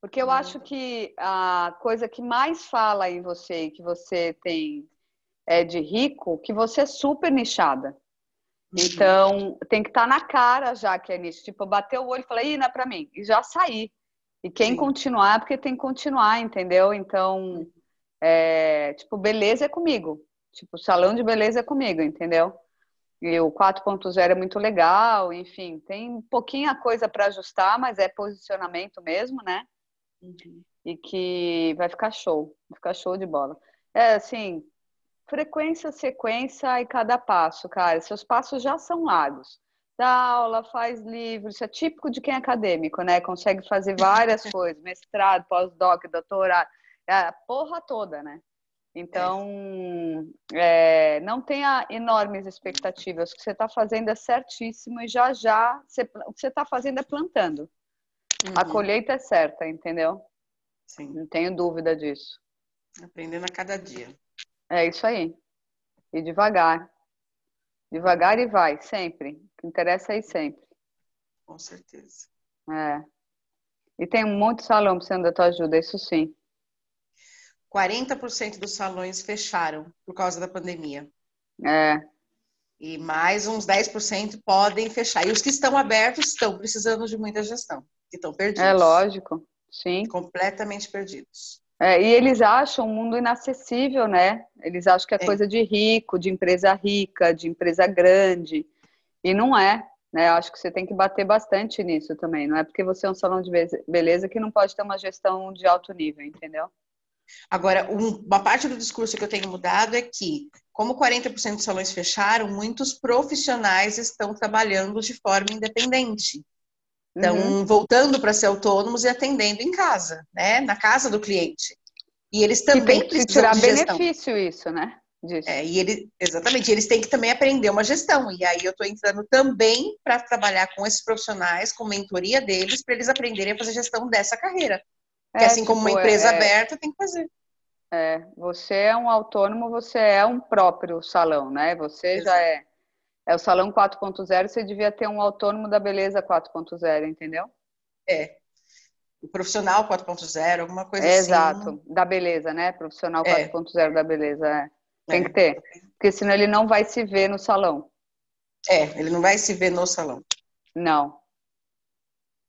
[SPEAKER 4] porque eu hum. acho que a coisa que mais fala em você e que você tem é de rico, que você é super nichada. Uhum. Então, tem que estar tá na cara já que é nicho. Tipo, bater o olho e falar, ih, não é pra mim. E já sair. E quem Sim. continuar, é porque tem que continuar, entendeu? Então, é, tipo, beleza é comigo. Tipo, salão de beleza é comigo, entendeu? E o 4.0 é muito legal, enfim, tem pouquinha coisa para ajustar, mas é posicionamento mesmo, né? Uhum. E que vai ficar show, vai ficar show de bola. É assim, frequência, sequência e cada passo, cara. Seus passos já são largos. Dá aula, faz livro, isso é típico de quem é acadêmico, né? Consegue fazer várias coisas, mestrado, pós-doc, doutorado, é a porra toda, né? Então, é. É, não tenha enormes expectativas. O que você está fazendo é certíssimo e já já você, o que você está fazendo é plantando. Uhum. A colheita é certa, entendeu? Sim. Não tenho dúvida disso.
[SPEAKER 2] Aprendendo a cada dia.
[SPEAKER 4] É isso aí. E devagar. Devagar e vai, sempre. O que interessa é ir sempre.
[SPEAKER 2] Com certeza.
[SPEAKER 4] É. E tem de salão precisando da tua ajuda, isso sim.
[SPEAKER 2] 40% dos salões fecharam por causa da pandemia.
[SPEAKER 4] É.
[SPEAKER 2] E mais uns 10% podem fechar. E os que estão abertos estão precisando de muita gestão que estão perdidos.
[SPEAKER 4] É lógico, sim.
[SPEAKER 2] Completamente perdidos.
[SPEAKER 4] É, e eles acham o mundo inacessível, né? Eles acham que é, é coisa de rico, de empresa rica, de empresa grande. E não é, né? Eu acho que você tem que bater bastante nisso também. Não é porque você é um salão de beleza que não pode ter uma gestão de alto nível, entendeu?
[SPEAKER 2] Agora, uma parte do discurso que eu tenho mudado é que, como 40% dos salões fecharam, muitos profissionais estão trabalhando de forma independente. Então, uhum. voltando para ser autônomos e atendendo em casa, né? Na casa do cliente. E eles também
[SPEAKER 4] precisam tirar de benefício isso, né?
[SPEAKER 2] É, e ele, exatamente, eles têm que também aprender uma gestão. E aí eu estou entrando também para trabalhar com esses profissionais, com mentoria deles, para eles aprenderem a fazer gestão dessa carreira. É, assim tipo, como uma tipo, empresa é, aberta tem que fazer.
[SPEAKER 4] É, você é um autônomo, você é um próprio salão, né? Você Exato. já é. É o salão 4.0, você devia ter um autônomo da beleza 4.0, entendeu?
[SPEAKER 2] É. O profissional 4.0, alguma coisa
[SPEAKER 4] é,
[SPEAKER 2] assim.
[SPEAKER 4] Exato, da beleza, né? Profissional 4.0 é. da beleza, é. Tem que ter. Porque senão ele não vai se ver no salão.
[SPEAKER 2] É, ele não vai se ver no salão.
[SPEAKER 4] Não.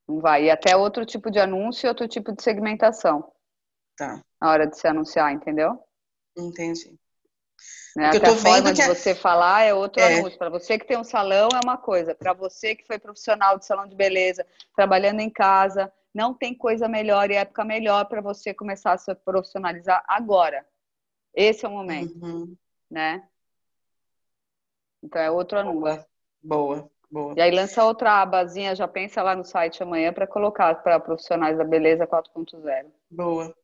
[SPEAKER 4] Não vai. E até outro tipo de anúncio e outro tipo de segmentação.
[SPEAKER 2] Tá.
[SPEAKER 4] Na hora de se anunciar, entendeu?
[SPEAKER 2] Entendi.
[SPEAKER 4] Né? Até a forma de você falar é outro é. anúncio. Para você que tem um salão é uma coisa. Para você que foi profissional de salão de beleza, trabalhando em casa, não tem coisa melhor e época melhor para você começar a se profissionalizar agora. Esse é o momento, uhum. né? Então é outro anúncio.
[SPEAKER 2] Boa, boa.
[SPEAKER 4] E aí lança outra abazinha, já pensa lá no site amanhã para colocar para profissionais da beleza 4.0.
[SPEAKER 2] Boa.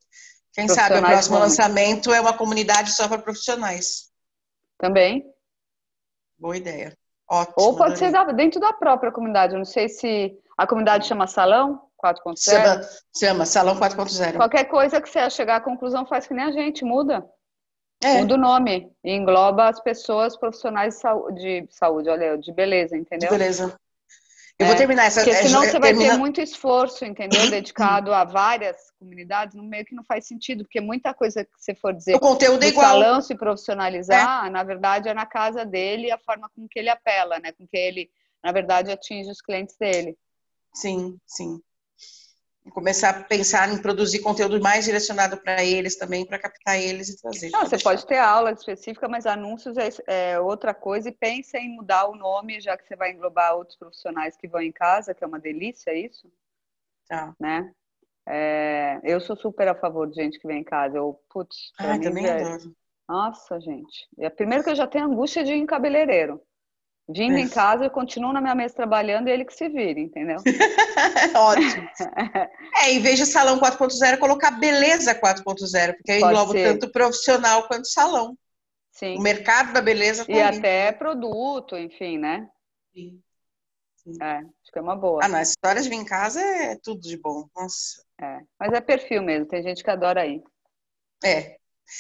[SPEAKER 2] Quem sabe o próximo lançamento é uma comunidade só para profissionais.
[SPEAKER 4] Também.
[SPEAKER 2] Boa ideia. Ótimo.
[SPEAKER 4] Ou pode ser dentro da própria comunidade. Eu não sei se a comunidade chama Salão 4.0.
[SPEAKER 2] Chama, chama Salão 4.0.
[SPEAKER 4] Qualquer coisa que você chegar à conclusão faz que nem a gente, muda. É. Muda o nome e engloba as pessoas profissionais de saúde, de saúde, olha, de beleza, entendeu?
[SPEAKER 2] De beleza. Eu é, vou terminar essa.
[SPEAKER 4] Porque senão você vai termina... ter muito esforço, entendeu? Dedicado a várias comunidades, no meio que não faz sentido, porque muita coisa que você for dizer.
[SPEAKER 2] O conteúdo é igual.
[SPEAKER 4] salão se profissionalizar, é. na verdade, é na casa dele a forma com que ele apela, né? Com que ele, na verdade, atinge os clientes dele.
[SPEAKER 2] Sim, sim começar a pensar em produzir conteúdo mais direcionado para eles também, para captar eles e trazer.
[SPEAKER 4] Não, você pode ter aula específica, mas anúncios é, é, outra coisa e pensa em mudar o nome, já que você vai englobar outros profissionais que vão em casa, que é uma delícia isso.
[SPEAKER 2] Tá.
[SPEAKER 4] Né? É, eu sou super a favor de gente que vem em casa. Eu, putz,
[SPEAKER 2] ah, também é...
[SPEAKER 4] Nossa, gente. É, primeiro que eu já tenho angústia de ir em cabeleireiro. Vindo em casa, eu continuo na minha mesa trabalhando e ele que se vire, entendeu?
[SPEAKER 2] Ótimo. É, em vez de salão 4.0, colocar beleza 4.0, porque aí engloba tanto profissional quanto salão.
[SPEAKER 4] Sim.
[SPEAKER 2] O mercado da beleza
[SPEAKER 4] tá E ali. até produto, enfim, né? Sim. Sim. É, acho que é uma boa.
[SPEAKER 2] Ah, não, as histórias de vir em casa é tudo de bom. Nossa.
[SPEAKER 4] É, mas é perfil mesmo, tem gente que adora ir.
[SPEAKER 2] É,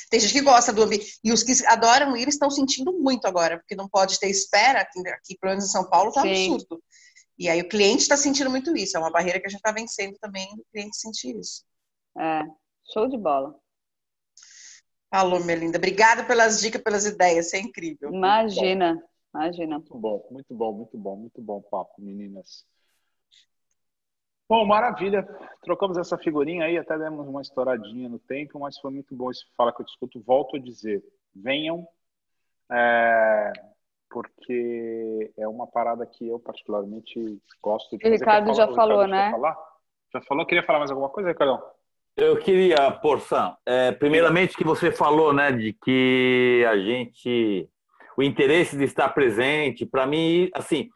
[SPEAKER 2] tem gente que gosta do ambiente. E os que adoram ir estão sentindo muito agora, porque não pode ter espera. Aqui, aqui pelo menos em São Paulo, tá Sim. absurdo. E aí o cliente está sentindo muito isso. É uma barreira que a gente está vencendo também do cliente sentir isso.
[SPEAKER 4] É, show de bola.
[SPEAKER 2] Falou, minha linda. Obrigada pelas dicas, pelas ideias. Isso é incrível.
[SPEAKER 4] Imagina, imagina.
[SPEAKER 1] Muito bom, muito bom, muito bom, muito bom papo, meninas. Bom, maravilha. Trocamos essa figurinha aí, até demos uma estouradinha no tempo, mas foi muito bom esse Fala que eu te escuto. Volto a dizer, venham, é, porque é uma parada que eu particularmente gosto de
[SPEAKER 4] o Ricardo já falou, né?
[SPEAKER 1] Já falou? Queria falar mais alguma coisa, Ricardão?
[SPEAKER 3] Eu queria, Porção, é, primeiramente que você falou, né, de que a gente, o interesse de estar presente, para mim, assim,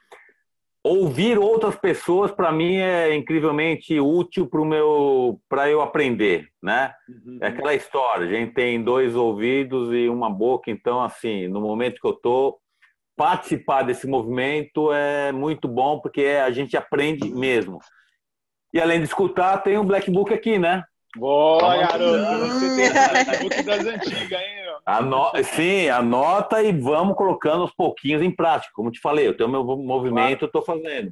[SPEAKER 3] ouvir outras pessoas para mim é incrivelmente útil para o meu para eu aprender né uhum. é aquela história a gente tem dois ouvidos e uma boca então assim no momento que eu tô participar desse movimento é muito bom porque a gente aprende mesmo e além de escutar tem um black book aqui né
[SPEAKER 1] Boa, garoto! Você tem black book das antigas, hein?
[SPEAKER 3] Ano... Sim, anota e vamos colocando aos pouquinhos em prática. Como te falei, eu tenho meu movimento, claro. eu estou fazendo.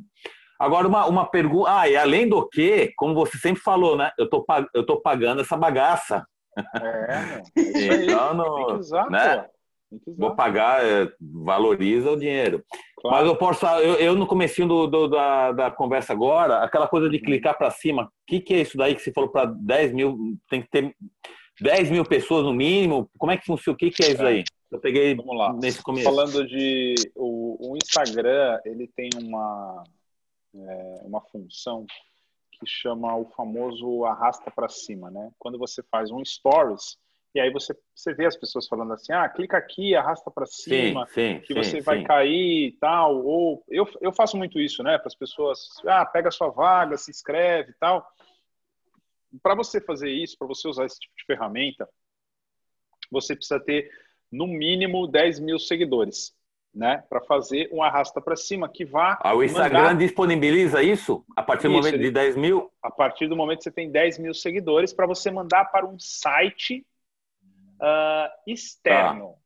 [SPEAKER 3] Agora, uma, uma pergunta. Ah, e além do que, como você sempre falou, né? Eu tô, eu tô pagando essa bagaça.
[SPEAKER 1] É, é então,
[SPEAKER 3] no, né? Vou pagar, é, valoriza o dinheiro. Claro. Mas eu posso eu, eu no comecinho do, do, da, da conversa agora, aquela coisa de uhum. clicar para cima, o que, que é isso daí que você falou para 10 mil? Tem que ter 10 mil pessoas no mínimo? Como é que funciona? O que, que é isso aí? Eu peguei Vamos lá. nesse começo.
[SPEAKER 1] Falando de. O, o Instagram, ele tem uma, é, uma função que chama o famoso arrasta para cima, né? Quando você faz um stories, e aí você, você vê as pessoas falando assim, ah, clica aqui, arrasta para cima, sim, sim, que sim, você vai cair e tal. Ou eu, eu faço muito isso, né? Para as pessoas, ah, pega a sua vaga, se inscreve e tal. Para você fazer isso, para você usar esse tipo de ferramenta, você precisa ter no mínimo 10 mil seguidores, né? Para fazer um arrasta para cima que vá.
[SPEAKER 3] Ah, o Instagram mandar... disponibiliza isso a partir do momento de 10 mil?
[SPEAKER 1] A partir do momento que você tem 10 mil seguidores, para você mandar para um site uh, externo. Tá.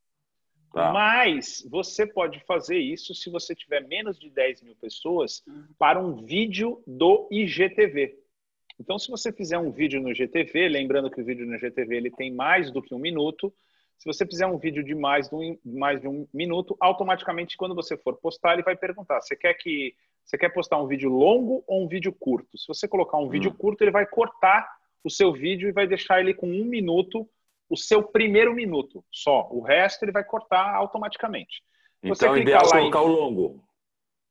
[SPEAKER 1] Tá. Mas você pode fazer isso se você tiver menos de 10 mil pessoas para um vídeo do IGTV. Então, se você fizer um vídeo no IGTV, lembrando que o vídeo no IGTV ele tem mais do que um minuto, se você fizer um vídeo de mais de um, mais de um minuto, automaticamente, quando você for postar, ele vai perguntar: você quer que você quer postar um vídeo longo ou um vídeo curto? Se você colocar um hum. vídeo curto, ele vai cortar o seu vídeo e vai deixar ele com um minuto o seu primeiro minuto só. O resto ele vai cortar automaticamente.
[SPEAKER 3] Você então, é ideal colocar em... o longo.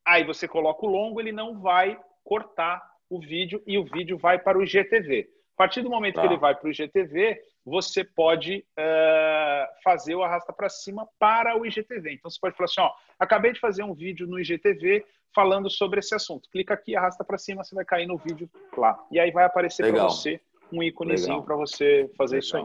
[SPEAKER 1] Aí você coloca o longo, ele não vai cortar o vídeo e o vídeo vai para o IGTV. A partir do momento tá. que ele vai para o IGTV, você pode uh, fazer o arrasta para cima para o IGTV. Então você pode falar assim: ó, acabei de fazer um vídeo no IGTV falando sobre esse assunto. Clica aqui, arrasta para cima, você vai cair no vídeo lá. E aí vai aparecer para você um íconezinho para você fazer Legal. isso aí.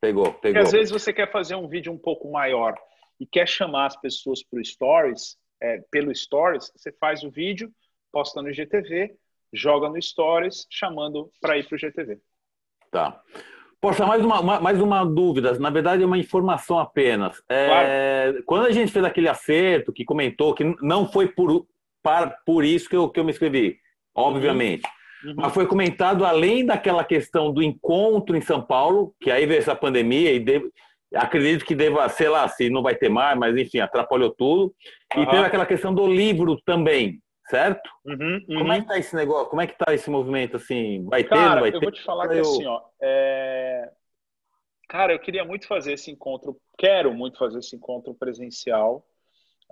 [SPEAKER 3] Pegou, pegou. Porque
[SPEAKER 1] às vezes você quer fazer um vídeo um pouco maior e quer chamar as pessoas para o Stories, é, pelo Stories, você faz o vídeo, posta no IGTV, joga no Stories, chamando para ir para o IGTV.
[SPEAKER 3] Tá. Poxa, mais uma, uma, mais uma dúvida, na verdade é uma informação apenas. É, claro. Quando a gente fez aquele acerto que comentou que não foi por, para, por isso que eu, que eu me inscrevi, obviamente. Uhum. Uhum. Mas foi comentado além daquela questão do encontro em São Paulo, que aí veio essa pandemia e acredito que deva, sei lá, se não vai ter mais, mas enfim, atrapalhou tudo. Uhum. E teve aquela questão do livro também, certo? Uhum, uhum. Como é que tá esse negócio? Como é que tá esse movimento assim? Vai
[SPEAKER 1] Cara,
[SPEAKER 3] ter, não vai
[SPEAKER 1] eu
[SPEAKER 3] ter?
[SPEAKER 1] Eu vou te falar que eu... assim, ó, é... Cara, eu queria muito fazer esse encontro, quero muito fazer esse encontro presencial,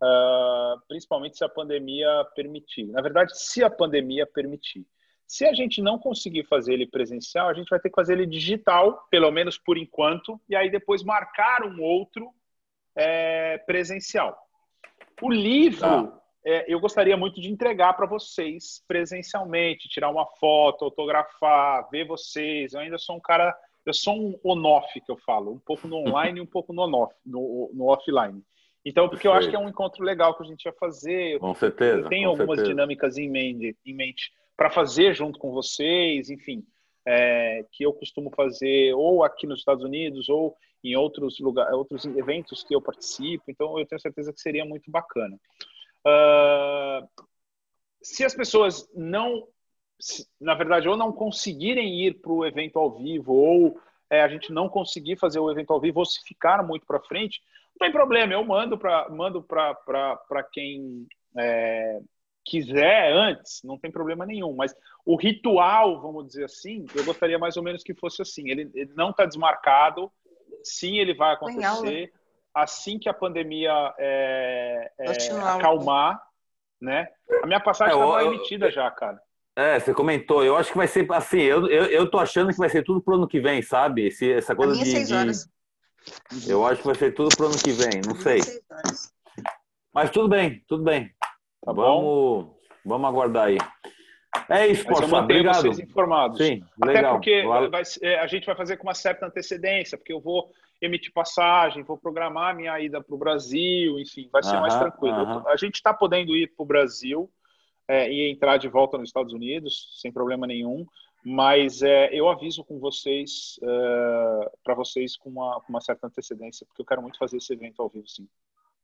[SPEAKER 1] uh, principalmente se a pandemia permitir. Na verdade, se a pandemia permitir. Se a gente não conseguir fazer ele presencial, a gente vai ter que fazer ele digital, pelo menos por enquanto, e aí depois marcar um outro é, presencial. O livro, tá. É, eu gostaria muito de entregar para vocês presencialmente, tirar uma foto, autografar, ver vocês. Eu ainda sou um cara, eu sou um on-off que eu falo, um pouco no online e um pouco no, on-off, no, no offline. Então, porque eu acho que é um encontro legal que a gente ia fazer.
[SPEAKER 3] Com certeza.
[SPEAKER 1] Eu tenho algumas
[SPEAKER 3] certeza.
[SPEAKER 1] dinâmicas em mente, em mente para fazer junto com vocês, enfim, é, que eu costumo fazer ou aqui nos Estados Unidos ou em outros lugares, outros eventos que eu participo. Então, eu tenho certeza que seria muito bacana. Uh, se as pessoas não, na verdade, ou não conseguirem ir para o evento ao vivo, ou é, a gente não conseguir fazer o evento ao vivo, ou se ficar muito para frente, não tem problema, eu mando para mando para quem é, quiser antes, não tem problema nenhum. Mas o ritual, vamos dizer assim, eu gostaria mais ou menos que fosse assim. Ele, ele não está desmarcado, sim, ele vai acontecer. Assim que a pandemia é, é, acalmar, né? A minha passagem estava é, emitida já, cara.
[SPEAKER 3] É, você comentou. Eu acho que vai ser assim. Eu, eu, eu tô achando que vai ser tudo pro ano que vem, sabe? Esse, essa coisa de, de, Eu acho que vai ser tudo pro ano que vem. Não sei. Mas tudo bem, tudo bem. Tá vamos, bom? Vamos aguardar aí. É isso,
[SPEAKER 1] eu obrigado. vocês informados.
[SPEAKER 3] Sim,
[SPEAKER 1] Até legal. porque vai, é, a gente vai fazer com uma certa antecedência, porque eu vou emitir passagem, vou programar minha ida para o Brasil, enfim, vai ser mais tranquilo. A gente está podendo ir para o Brasil é, e entrar de volta nos Estados Unidos, sem problema nenhum, mas é, eu aviso com vocês, é, para vocês com uma, com uma certa antecedência, porque eu quero muito fazer esse evento ao vivo, sim.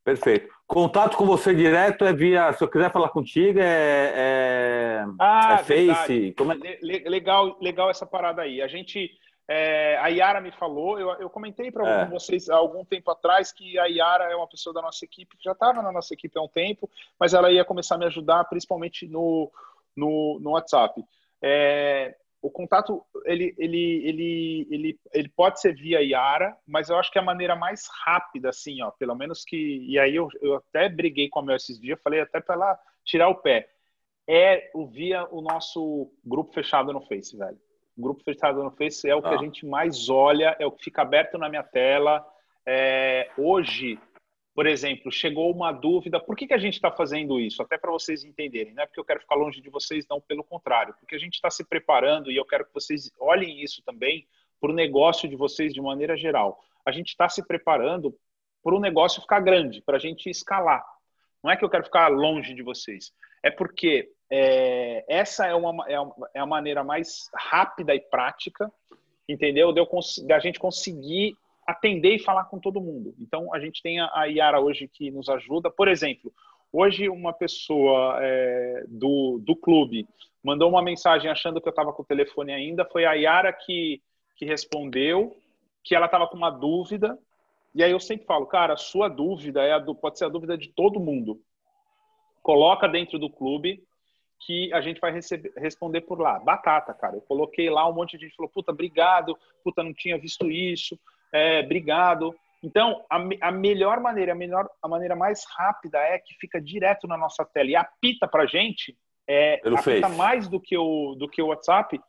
[SPEAKER 3] Perfeito. Contato com você direto é via. Se eu quiser falar contigo, é, é,
[SPEAKER 1] ah, é Face. Como é... Legal, legal essa parada aí. A gente. É, a Yara me falou, eu, eu comentei para é. vocês há algum tempo atrás que a Yara é uma pessoa da nossa equipe, que já estava na nossa equipe há um tempo, mas ela ia começar a me ajudar, principalmente no, no, no WhatsApp. É, o contato ele, ele, ele, ele, ele pode ser via Yara, mas eu acho que é a maneira mais rápida, assim, ó, pelo menos que. E aí eu, eu até briguei com a Mel esses dias, falei até para ela tirar o pé. É o via o nosso grupo fechado no Face, velho. O grupo fechado no Face é o que a ah. gente mais olha, é o que fica aberto na minha tela. É, hoje, por exemplo, chegou uma dúvida, por que, que a gente está fazendo isso? Até para vocês entenderem, não é porque eu quero ficar longe de vocês, não, pelo contrário, porque a gente está se preparando e eu quero que vocês olhem isso também para o negócio de vocês de maneira geral. A gente está se preparando para o negócio ficar grande, para a gente escalar. Não é que eu quero ficar longe de vocês, é porque é, essa é uma, é, é a maneira mais rápida e prática, entendeu? De, eu, de a gente conseguir atender e falar com todo mundo. Então, a gente tem a Yara hoje que nos ajuda. Por exemplo, hoje uma pessoa é, do, do clube mandou uma mensagem achando que eu estava com o telefone ainda. Foi a Yara que, que respondeu que ela estava com uma dúvida. E aí eu sempre falo, cara, a sua dúvida é a do, pode ser a dúvida de todo mundo. Coloca dentro do clube que a gente vai receber, responder por lá. Batata, cara. Eu coloquei lá, um monte de gente falou, puta, obrigado, puta, não tinha visto isso é, obrigado. Então, a, a, melhor maneira, a, melhor, a maneira mais rápida é que fica direto na nossa tela e apita para gente, é, Pelo apita Face. mais do que, o, do que o WhatsApp,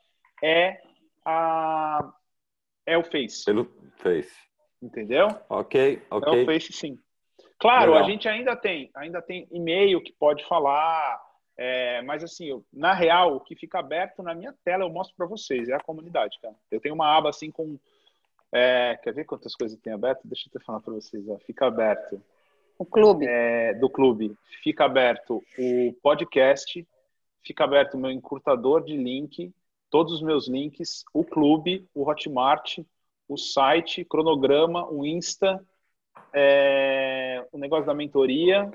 [SPEAKER 1] é, a, é o Face.
[SPEAKER 3] Pelo Face.
[SPEAKER 1] Entendeu?
[SPEAKER 3] Ok, ok.
[SPEAKER 1] É o Face, sim. Claro, Legal. a gente ainda tem, ainda tem e-mail que pode falar, é, mas assim, eu, na real, o que fica aberto na minha tela eu mostro para vocês, é a comunidade, cara. Eu tenho uma aba assim com é, quer ver quantas coisas tem aberto? Deixa eu falar para vocês. Ó. Fica aberto.
[SPEAKER 4] O clube.
[SPEAKER 1] É, do clube. Fica aberto o podcast, fica aberto o meu encurtador de link, todos os meus links, o clube, o Hotmart, o site, cronograma, o Insta, é, o negócio da mentoria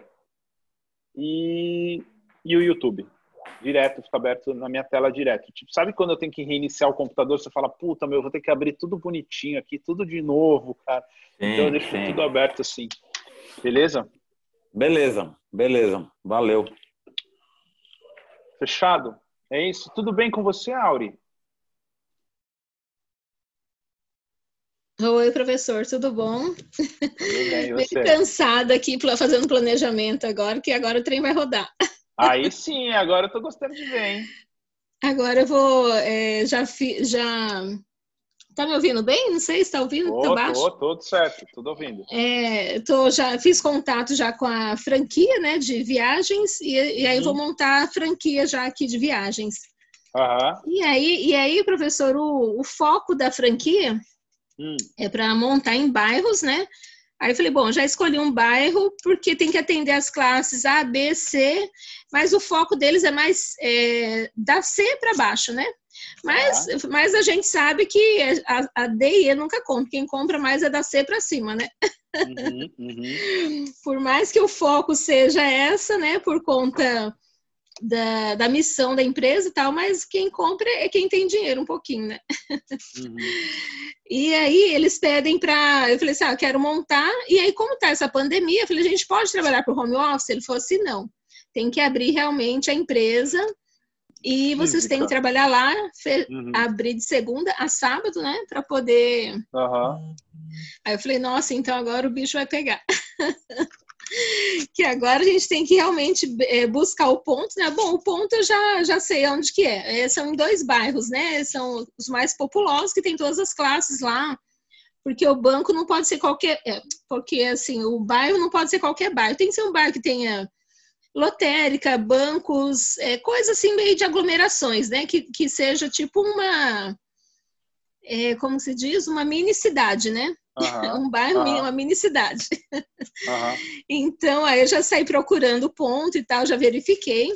[SPEAKER 1] e, e o YouTube direto, fica aberto na minha tela direto. Tipo, sabe quando eu tenho que reiniciar o computador, você fala, puta, meu, vou ter que abrir tudo bonitinho aqui, tudo de novo, cara. Sim, então eu deixo sim. tudo aberto assim. Beleza?
[SPEAKER 3] Beleza, beleza. Valeu.
[SPEAKER 1] Fechado? É isso. Tudo bem com você, Auri?
[SPEAKER 5] Oi, professor, tudo bom? Tudo bem, Meio cansada aqui fazendo planejamento agora, que agora o trem vai rodar.
[SPEAKER 1] Aí sim, agora eu tô gostando de ver, hein?
[SPEAKER 5] Agora eu vou. É, já, fi, já. Tá me ouvindo bem? Não sei se está ouvindo. Tô,
[SPEAKER 1] tá baixo? Tô, tudo certo, tudo ouvindo.
[SPEAKER 5] É, tô, já fiz contato já com a franquia, né, de viagens e, e aí uhum. vou montar a franquia já aqui de viagens. Uhum. E aí, e aí, professor, o, o foco da franquia hum. é para montar em bairros, né? Aí eu falei, bom, já escolhi um bairro porque tem que atender as classes A, B, C, mas o foco deles é mais é, da C para baixo, né? Mas, ah. mas a gente sabe que a, a, D e E nunca compra, quem compra mais é da C para cima, né? Uhum, uhum. Por mais que o foco seja essa, né? Por conta da, da missão da empresa e tal, mas quem compra é quem tem dinheiro um pouquinho, né? Uhum. E aí eles pedem para. Eu falei assim: ah, eu quero montar. E aí, como tá essa pandemia, eu falei: a gente pode trabalhar por home office? Ele falou assim: não, tem que abrir realmente a empresa e vocês têm que trabalhar lá, uhum. abrir de segunda a sábado, né? Para poder. Uhum. Aí eu falei: nossa, então agora o bicho vai pegar. que agora a gente tem que realmente é, buscar o ponto, né? Bom, o ponto eu já, já sei onde que é. é. São dois bairros, né? São os mais populosos, que tem todas as classes lá. Porque o banco não pode ser qualquer... É, porque, assim, o bairro não pode ser qualquer bairro. Tem que ser um bairro que tenha lotérica, bancos, é, coisa assim meio de aglomerações, né? Que, que seja tipo uma... É, como se diz? Uma mini cidade, né? Uhum, um bairro, uhum. uma mini cidade. Uhum. Então, aí eu já saí procurando ponto e tal, já verifiquei.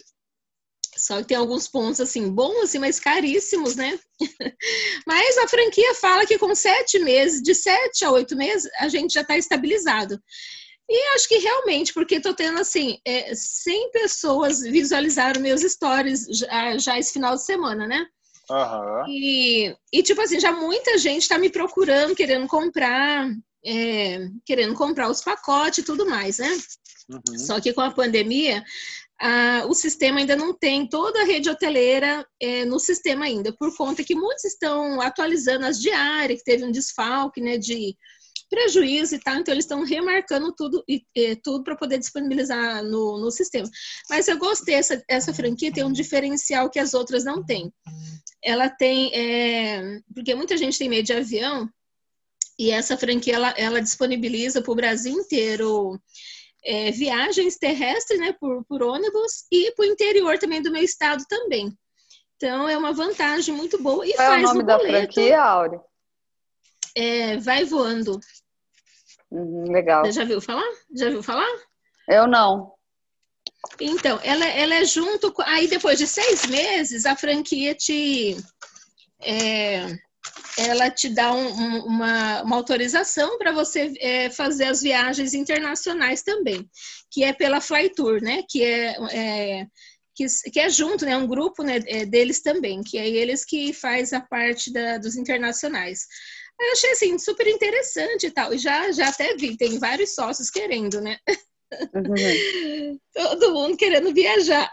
[SPEAKER 5] Só que tem alguns pontos, assim, bons, assim, mas caríssimos, né? mas a franquia fala que com sete meses, de sete a oito meses, a gente já está estabilizado. E acho que realmente, porque estou tendo, assim, é, 100 pessoas visualizaram meus stories já, já esse final de semana, né? Uhum. E, e, tipo assim, já muita gente está me procurando, querendo comprar, é, querendo comprar os pacotes e tudo mais, né? Uhum. Só que com a pandemia, o sistema ainda não tem toda a rede hoteleira é, no sistema ainda, por conta que muitos estão atualizando as diárias, que teve um desfalque, né, de prejuízo e tal, então eles estão remarcando tudo e, e tudo para poder disponibilizar no, no sistema. Mas eu gostei, essa, essa franquia tem um diferencial que as outras não têm. Ela tem, é, porque muita gente tem medo de avião, e essa franquia ela, ela disponibiliza para o Brasil inteiro é, viagens terrestres, né, por, por ônibus e para o interior também do meu estado também. Então é uma vantagem muito boa e
[SPEAKER 4] Qual
[SPEAKER 5] faz
[SPEAKER 4] é o nome da
[SPEAKER 5] boleto,
[SPEAKER 4] franquia, Áurea?
[SPEAKER 5] É, vai voando.
[SPEAKER 4] Uhum, legal.
[SPEAKER 5] Você já viu falar? Já viu falar?
[SPEAKER 4] Eu não.
[SPEAKER 5] Então, ela, ela é junto. Com, aí depois de seis meses, a franquia te. É, ela te dá um, um, uma, uma, autorização para você é, fazer as viagens internacionais também, que é pela Flytour, né? Que é, é que, que, é junto, né? Um grupo né, é, deles também, que é eles que faz a parte da, dos internacionais. Eu achei assim super interessante e tal. E já, já até vi, tem vários sócios querendo, né? Uhum. Todo mundo querendo viajar.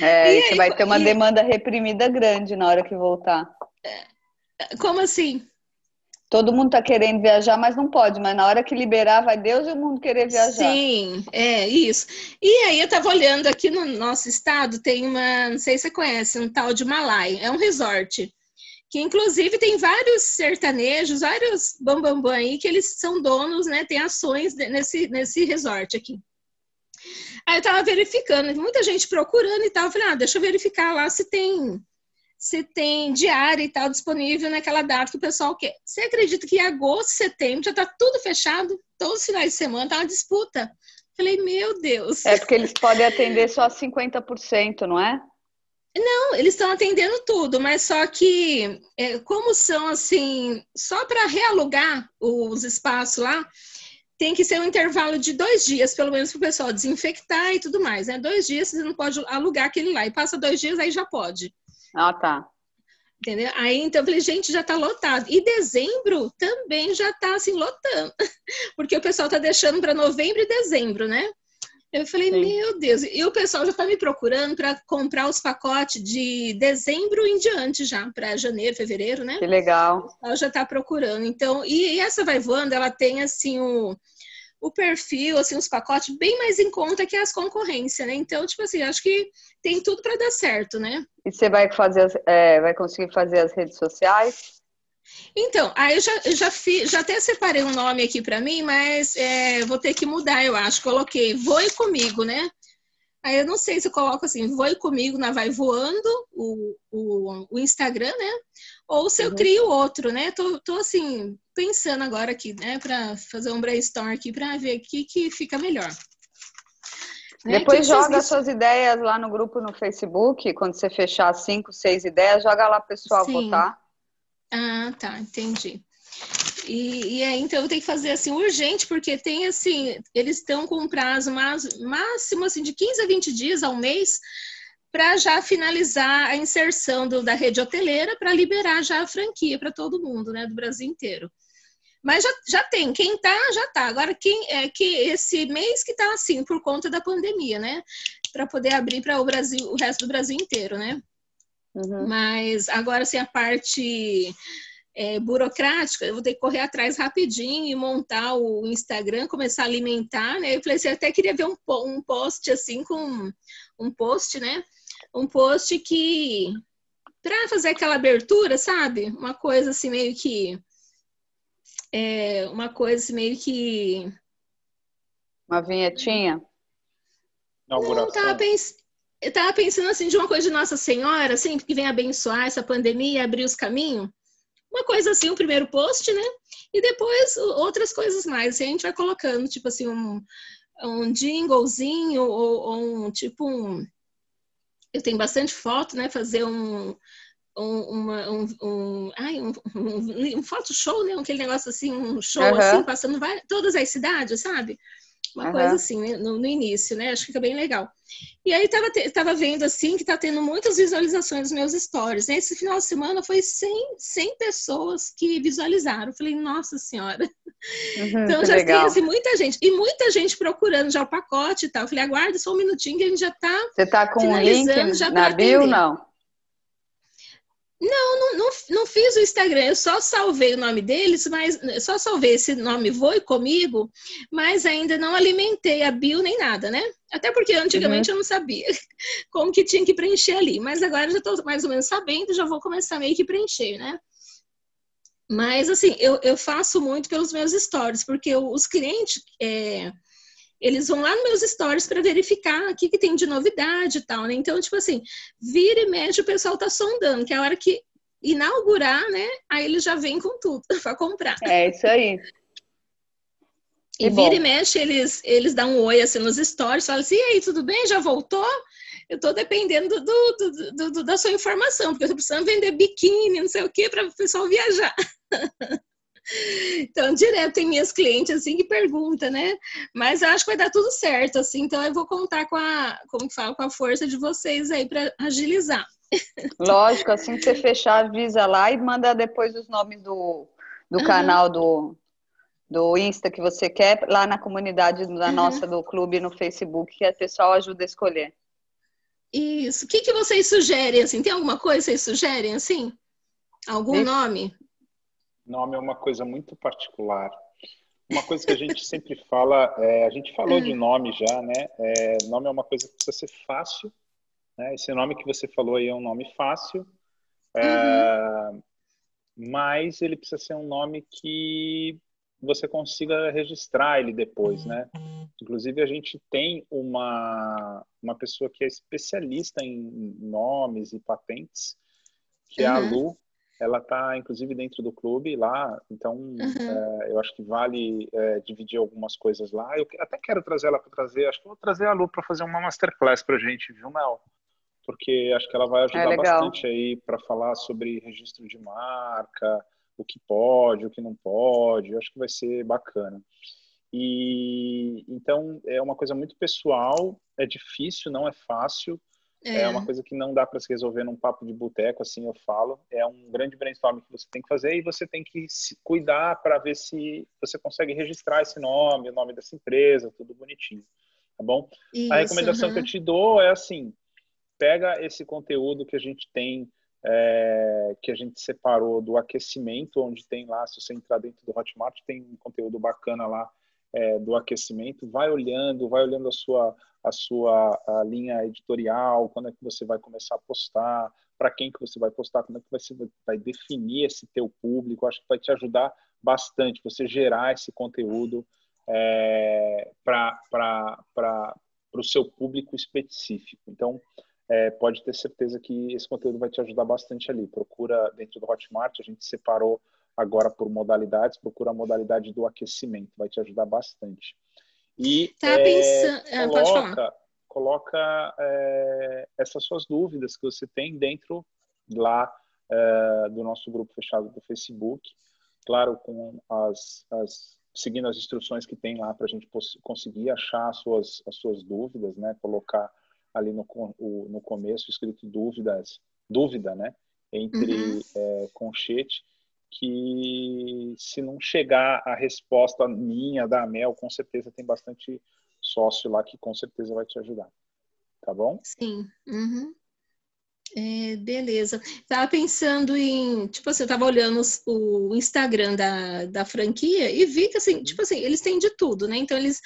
[SPEAKER 4] É, e você aí, vai ter uma e... demanda reprimida grande na hora que voltar.
[SPEAKER 5] Como assim?
[SPEAKER 4] Todo mundo tá querendo viajar, mas não pode. Mas na hora que liberar, vai Deus e o mundo querer viajar.
[SPEAKER 5] Sim, é isso. E aí eu tava olhando aqui no nosso estado, tem uma, não sei se você conhece, um tal de Malai. É um resort. Que inclusive tem vários sertanejos, vários bambambam bam, bam aí, que eles são donos, né? Tem ações nesse, nesse resort aqui. Aí eu tava verificando, muita gente procurando e tal. Eu falei, ah, deixa eu verificar lá se tem se tem diária e tal disponível naquela data que o pessoal quer. Você acredita que em agosto, setembro já está tudo fechado? Todos os finais de semana tá uma disputa. Falei, meu Deus.
[SPEAKER 4] É porque eles podem atender só 50%, não é?
[SPEAKER 5] Não, eles estão atendendo tudo, mas só que, é, como são assim, só para realugar os espaços lá, tem que ser um intervalo de dois dias, pelo menos, para o pessoal desinfectar e tudo mais. Né? Dois dias você não pode alugar aquele lá. E passa dois dias, aí já pode.
[SPEAKER 4] Ah, tá.
[SPEAKER 5] Entendeu? Aí então eu falei, gente, já tá lotado. E dezembro também já tá assim lotando. Porque o pessoal tá deixando para novembro e dezembro, né? Eu falei, Sim. meu Deus, e o pessoal já tá me procurando para comprar os pacotes de dezembro em diante já, para janeiro, fevereiro, né?
[SPEAKER 4] Que legal. O
[SPEAKER 5] pessoal já tá procurando. Então, e, e essa vai voando, ela tem assim o o perfil, assim, os pacotes bem mais em conta que as concorrências, né? Então, tipo assim, acho que tem tudo para dar certo, né?
[SPEAKER 4] E você vai fazer, é, vai conseguir fazer as redes sociais?
[SPEAKER 5] Então, aí eu já, eu já, fiz, já até separei um nome aqui para mim, mas é, vou ter que mudar, eu acho. Coloquei Voe Comigo, né? Aí eu não sei se eu coloco assim, Voe Comigo na Vai Voando, o, o, o Instagram, né? Ou se eu uhum. crio outro, né? Tô, tô assim, pensando agora aqui, né, para fazer um brainstorm aqui para ver o que, que fica melhor.
[SPEAKER 4] Né? Depois joga as suas ideias lá no grupo no Facebook, quando você fechar cinco, seis ideias, joga lá pessoal Sim. votar.
[SPEAKER 5] Ah, tá, entendi. E, e aí, então, eu tenho que fazer assim urgente, porque tem assim, eles estão com um prazo máximo assim, de 15 a 20 dias ao mês para já finalizar a inserção do, da rede hoteleira para liberar já a franquia para todo mundo, né, do Brasil inteiro. Mas já, já tem, quem tá, já tá. Agora, quem é que esse mês que tá assim, por conta da pandemia, né? Para poder abrir para o Brasil, o resto do Brasil inteiro, né? Uhum. Mas agora, assim, a parte é, burocrática, eu vou ter que correr atrás rapidinho e montar o Instagram, começar a alimentar, né? Eu falei assim, eu até queria ver um, um post assim com um post, né? Um post que para fazer aquela abertura, sabe? Uma coisa assim meio que é, uma coisa assim, meio que.
[SPEAKER 4] Uma vinhetinha?
[SPEAKER 5] Não, tava pens... eu tava pensando assim de uma coisa de Nossa Senhora, assim, que vem abençoar essa pandemia e abrir os caminhos. Uma coisa assim, o primeiro post, né? E depois outras coisas mais. A gente vai colocando, tipo assim, um, um jinglezinho ou, ou um tipo um. Eu tenho bastante foto, né? Fazer um, um, uma, um, um, ai, um, um, um foto show, né? Aquele negócio assim, um show uhum. assim, passando várias, todas as cidades, sabe? Uma uhum. coisa assim, né? no, no, início, né? Acho que fica bem legal. E aí tava, te, tava vendo assim que tá tendo muitas visualizações dos meus stories. Né? Esse final de semana foi 100, 100 pessoas que visualizaram. Eu falei, nossa senhora. Uhum, então já legal. tem assim, muita gente. E muita gente procurando já o pacote e tal. Eu falei, aguarda só um minutinho que a gente já tá.
[SPEAKER 4] Você tá com o link já na bio, não?
[SPEAKER 5] Não, não, não, não, fiz o Instagram, eu só salvei o nome deles, mas só salvei esse nome Voe comigo, mas ainda não alimentei a bio nem nada, né? Até porque antigamente uhum. eu não sabia como que tinha que preencher ali, mas agora já estou mais ou menos sabendo, já vou começar meio que preencher, né? Mas assim, eu, eu faço muito pelos meus stories, porque os clientes é, eles vão lá nos meus stories para verificar o que, que tem de novidade e tal, né? Então, tipo assim, vira e mexe, o pessoal tá sondando, que é a hora que inaugurar, né? Aí eles já vêm com tudo para comprar.
[SPEAKER 4] É isso aí.
[SPEAKER 5] E, vira e mexe, eles, eles dão um oi assim nos stories, falam assim, e aí, tudo bem? Já voltou? Eu estou dependendo do, do, do, da sua informação, porque eu estou precisando vender biquíni, não sei o quê, para o pessoal viajar. Então, direto tem minhas clientes assim que perguntam, né? Mas eu acho que vai dar tudo certo, assim. Então, eu vou contar com a, como que fala, com a força de vocês aí para agilizar.
[SPEAKER 4] Lógico, assim que você fechar, avisa lá e manda depois os nomes do, do uhum. canal do, do Insta que você quer lá na comunidade da uhum. nossa do clube no Facebook, que a pessoal ajuda a escolher.
[SPEAKER 5] Isso. O que, que vocês sugerem, assim? Tem alguma coisa que vocês sugerem, assim? Algum nome?
[SPEAKER 1] Nome é uma coisa muito particular. Uma coisa que a gente sempre fala, é, a gente falou de hum. nome já, né? É, nome é uma coisa que precisa ser fácil. Né? Esse nome que você falou aí é um nome fácil, é, uhum. mas ele precisa ser um nome que você consiga registrar ele depois, né? Inclusive a gente tem uma uma pessoa que é especialista em nomes e patentes, que uhum. é a uhum. Lu, ela está inclusive dentro do clube lá, então uhum. é, eu acho que vale é, dividir algumas coisas lá. Eu até quero trazer ela para trazer, acho que vou trazer a Lu para fazer uma masterclass para gente, viu, Mel? Porque acho que ela vai ajudar é bastante aí para falar sobre registro de marca, o que pode, o que não pode. Eu acho que vai ser bacana. E então é uma coisa muito pessoal, é difícil, não é fácil. É. é. uma coisa que não dá para se resolver num papo de boteco, assim eu falo. É um grande brainstorm que você tem que fazer e você tem que se cuidar para ver se você consegue registrar esse nome, o nome dessa empresa, tudo bonitinho, tá bom? Isso, a recomendação uhum. que eu te dou é assim: pega esse conteúdo que a gente tem, é, que a gente separou do aquecimento, onde tem lá, se você entrar dentro do Hotmart, tem um conteúdo bacana lá é, do aquecimento, vai olhando, vai olhando a sua a sua a linha editorial, quando é que você vai começar a postar, para quem que você vai postar, como é que você vai definir esse teu público, acho que vai te ajudar bastante você gerar esse conteúdo é, para o seu público específico. Então, é, pode ter certeza que esse conteúdo vai te ajudar bastante ali. Procura dentro do Hotmart, a gente separou agora por modalidades, procura a modalidade do aquecimento, vai te ajudar bastante. E
[SPEAKER 5] tá é, pensando... Ah,
[SPEAKER 1] coloca, coloca é, essas suas dúvidas que você tem dentro lá é, do nosso grupo fechado do Facebook, claro, com as, as seguindo as instruções que tem lá para a gente conseguir achar as suas, as suas dúvidas, né? Colocar ali no, o, no começo escrito dúvidas, dúvida, né? Entre uhum. é, conchete que se não chegar a resposta minha da Mel, com certeza tem bastante sócio lá que com certeza vai te ajudar. Tá bom?
[SPEAKER 5] Sim. Uhum. É, beleza. Tava pensando em, tipo assim, eu tava olhando os, o Instagram da, da franquia e vi que, assim, tipo assim, eles têm de tudo, né? Então, eles,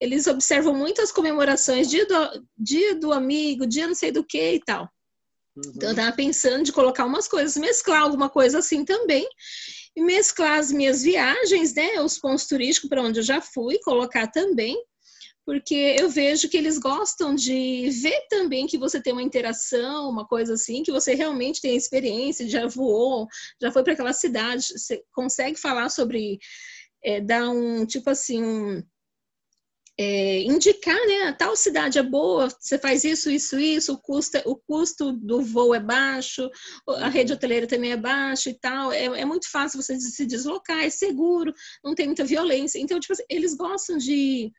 [SPEAKER 5] eles observam muitas comemorações, dia do, dia do amigo, dia não sei do que e tal. Uhum. Então, eu tava pensando de colocar umas coisas, mesclar alguma coisa assim também, e mesclar as minhas viagens, né? Os pontos turísticos para onde eu já fui, colocar também, porque eu vejo que eles gostam de ver também que você tem uma interação, uma coisa assim, que você realmente tem experiência, já voou, já foi para aquela cidade, você consegue falar sobre, é, dar um, tipo assim, um é, indicar, né, tal cidade é boa, você faz isso, isso, isso, o custo, o custo do voo é baixo, a uhum. rede hoteleira também é baixa e tal, é, é muito fácil você se deslocar, é seguro, não tem muita violência. Então, tipo assim, eles gostam de,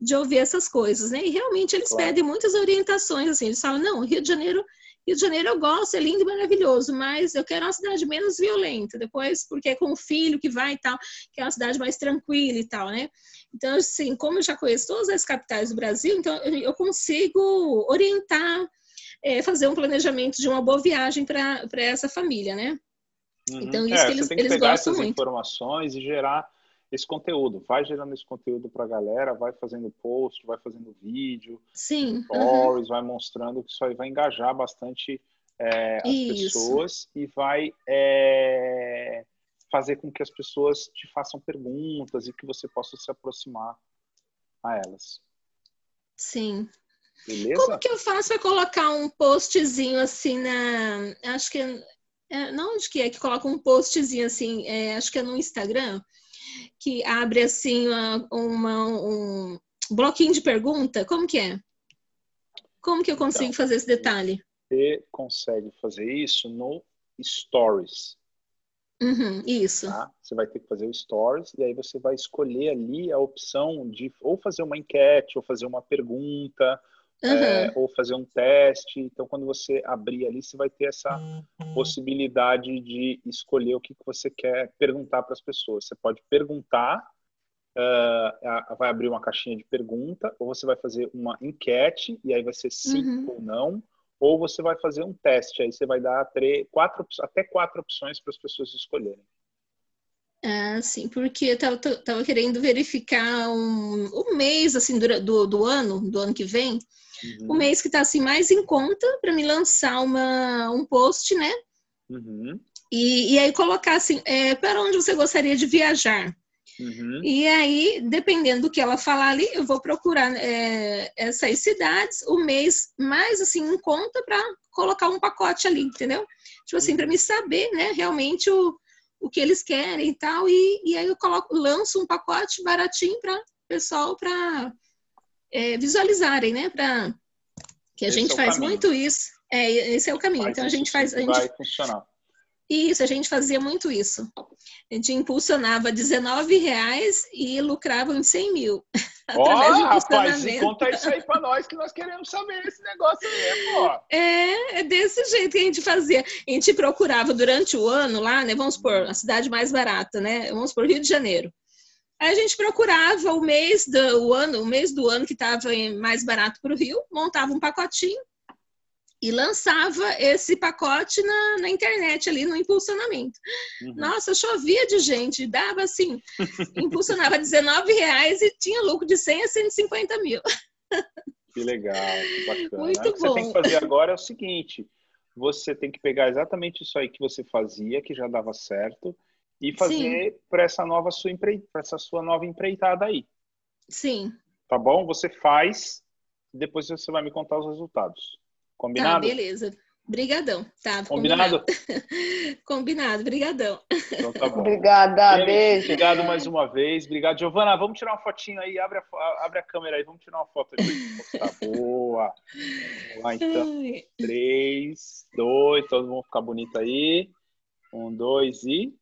[SPEAKER 5] de ouvir essas coisas, né? E realmente eles claro. pedem muitas orientações, assim, eles falam, não, Rio de Janeiro Rio de Janeiro eu gosto, é lindo e maravilhoso, mas eu quero uma cidade menos violenta. Depois, porque é com o filho que vai e tal, que é uma cidade mais tranquila e tal, né? Então, assim, como eu já conheço todas as capitais do Brasil, então eu consigo orientar é, fazer um planejamento de uma boa viagem para essa família, né?
[SPEAKER 1] Uhum. Então, isso é, que eles, tem que eles pegar essas muito. informações e gerar esse conteúdo. Vai gerando esse conteúdo para a galera, vai fazendo post, vai fazendo vídeo,
[SPEAKER 5] Sim.
[SPEAKER 1] stories, uhum. vai mostrando que isso aí vai engajar bastante é, as isso. pessoas e vai é, fazer com que as pessoas te façam perguntas e que você possa se aproximar a elas.
[SPEAKER 5] Sim.
[SPEAKER 1] Beleza?
[SPEAKER 5] Como que eu faço para colocar um postzinho assim na. Acho que. É, não onde que é que coloca um postzinho assim, é, acho que é no Instagram, que abre assim uma, uma, um bloquinho de pergunta. Como que é? Como que eu consigo então, fazer esse detalhe?
[SPEAKER 1] Você consegue fazer isso no Stories.
[SPEAKER 5] Uhum, isso.
[SPEAKER 1] Tá? Você vai ter que fazer o Stories e aí você vai escolher ali a opção de ou fazer uma enquete, ou fazer uma pergunta, uhum. é, ou fazer um teste. Então, quando você abrir ali, você vai ter essa uhum. possibilidade de escolher o que, que você quer perguntar para as pessoas. Você pode perguntar, uh, vai abrir uma caixinha de pergunta, ou você vai fazer uma enquete, e aí vai ser sim uhum. ou não ou você vai fazer um teste, aí você vai dar três, quatro, até quatro opções para as pessoas escolherem.
[SPEAKER 5] Ah, sim, porque eu tava, tava querendo verificar um, um mês assim do, do, do, ano, do ano que vem, uhum. o mês que está assim mais em conta para me lançar uma, um post, né?
[SPEAKER 1] Uhum.
[SPEAKER 5] E, e aí colocar assim, é, para onde você gostaria de viajar?
[SPEAKER 1] Uhum.
[SPEAKER 5] E aí, dependendo do que ela falar ali, eu vou procurar é, essas cidades, o mês mais assim em conta para colocar um pacote ali, entendeu? Tipo assim, para me saber, né, realmente o, o que eles querem e tal. E, e aí eu coloco, lanço um pacote baratinho para pessoal para é, visualizarem, né? Para que a esse gente é faz caminho. muito isso. É, esse é o caminho. Então a gente faz. A gente,
[SPEAKER 1] vai funcionar.
[SPEAKER 5] Isso, a gente fazia muito isso. A gente impulsionava 19 reais e lucrava uns 100 mil.
[SPEAKER 1] Ó, rapaz, conta isso aí para nós que nós queremos saber esse negócio aí, pô.
[SPEAKER 5] É, é desse jeito que a gente fazia. A gente procurava durante o ano lá, né? Vamos por a cidade mais barata, né? Vamos por Rio de Janeiro. Aí a gente procurava o mês do o ano, o mês do ano que estava mais barato para o Rio, montava um pacotinho e lançava esse pacote na, na internet ali no impulsionamento. Uhum. Nossa, chovia de gente, dava assim, impulsionava 19 reais e tinha lucro de 100 a 150 mil.
[SPEAKER 1] Que legal, que bacana.
[SPEAKER 5] Muito bom.
[SPEAKER 1] O que você tem que fazer agora é o seguinte: você tem que pegar exatamente isso aí que você fazia, que já dava certo, e fazer para essa nova sua empre... para essa sua nova empreitada aí.
[SPEAKER 5] Sim.
[SPEAKER 1] Tá bom? Você faz, depois você vai me contar os resultados. Combinado?
[SPEAKER 5] Tá, beleza. Brigadão, tá?
[SPEAKER 1] Combinado?
[SPEAKER 5] Combinado, brigadão.
[SPEAKER 1] Então tá bom.
[SPEAKER 4] Obrigada, beijo.
[SPEAKER 1] Obrigado mais uma vez. Obrigado, Giovana. Vamos tirar uma fotinho aí. Abre a, abre a câmera aí. Vamos tirar uma foto aí. Tá boa. Vamos lá, então. Ai. Três, dois. Todo mundo ficar bonito aí. Um, dois e...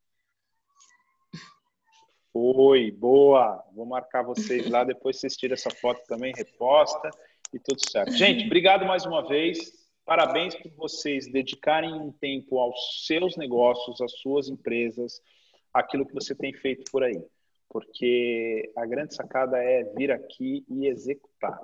[SPEAKER 1] Foi, boa. Vou marcar vocês lá. Depois vocês tiram essa foto também, reposta e tudo certo. Gente, obrigado mais uma vez. Parabéns por vocês dedicarem um tempo aos seus negócios, às suas empresas, aquilo que você tem feito por aí. Porque a grande sacada é vir aqui e executar,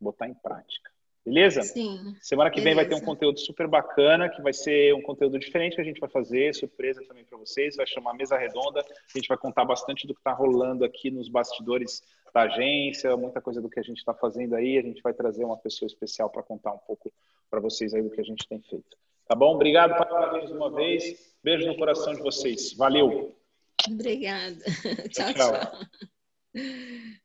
[SPEAKER 1] botar em prática. Beleza?
[SPEAKER 5] Sim.
[SPEAKER 1] Semana que
[SPEAKER 5] beleza.
[SPEAKER 1] vem vai ter um conteúdo super bacana, que vai ser um conteúdo diferente que a gente vai fazer, surpresa também para vocês, vai chamar Mesa Redonda. A gente vai contar bastante do que está rolando aqui nos bastidores da agência, muita coisa do que a gente está fazendo aí. A gente vai trazer uma pessoa especial para contar um pouco para vocês aí do que a gente tem feito. Tá bom? Obrigado, parabéns uma vez. Beijo no coração de vocês. Valeu.
[SPEAKER 5] Obrigada. tchau. tchau. tchau.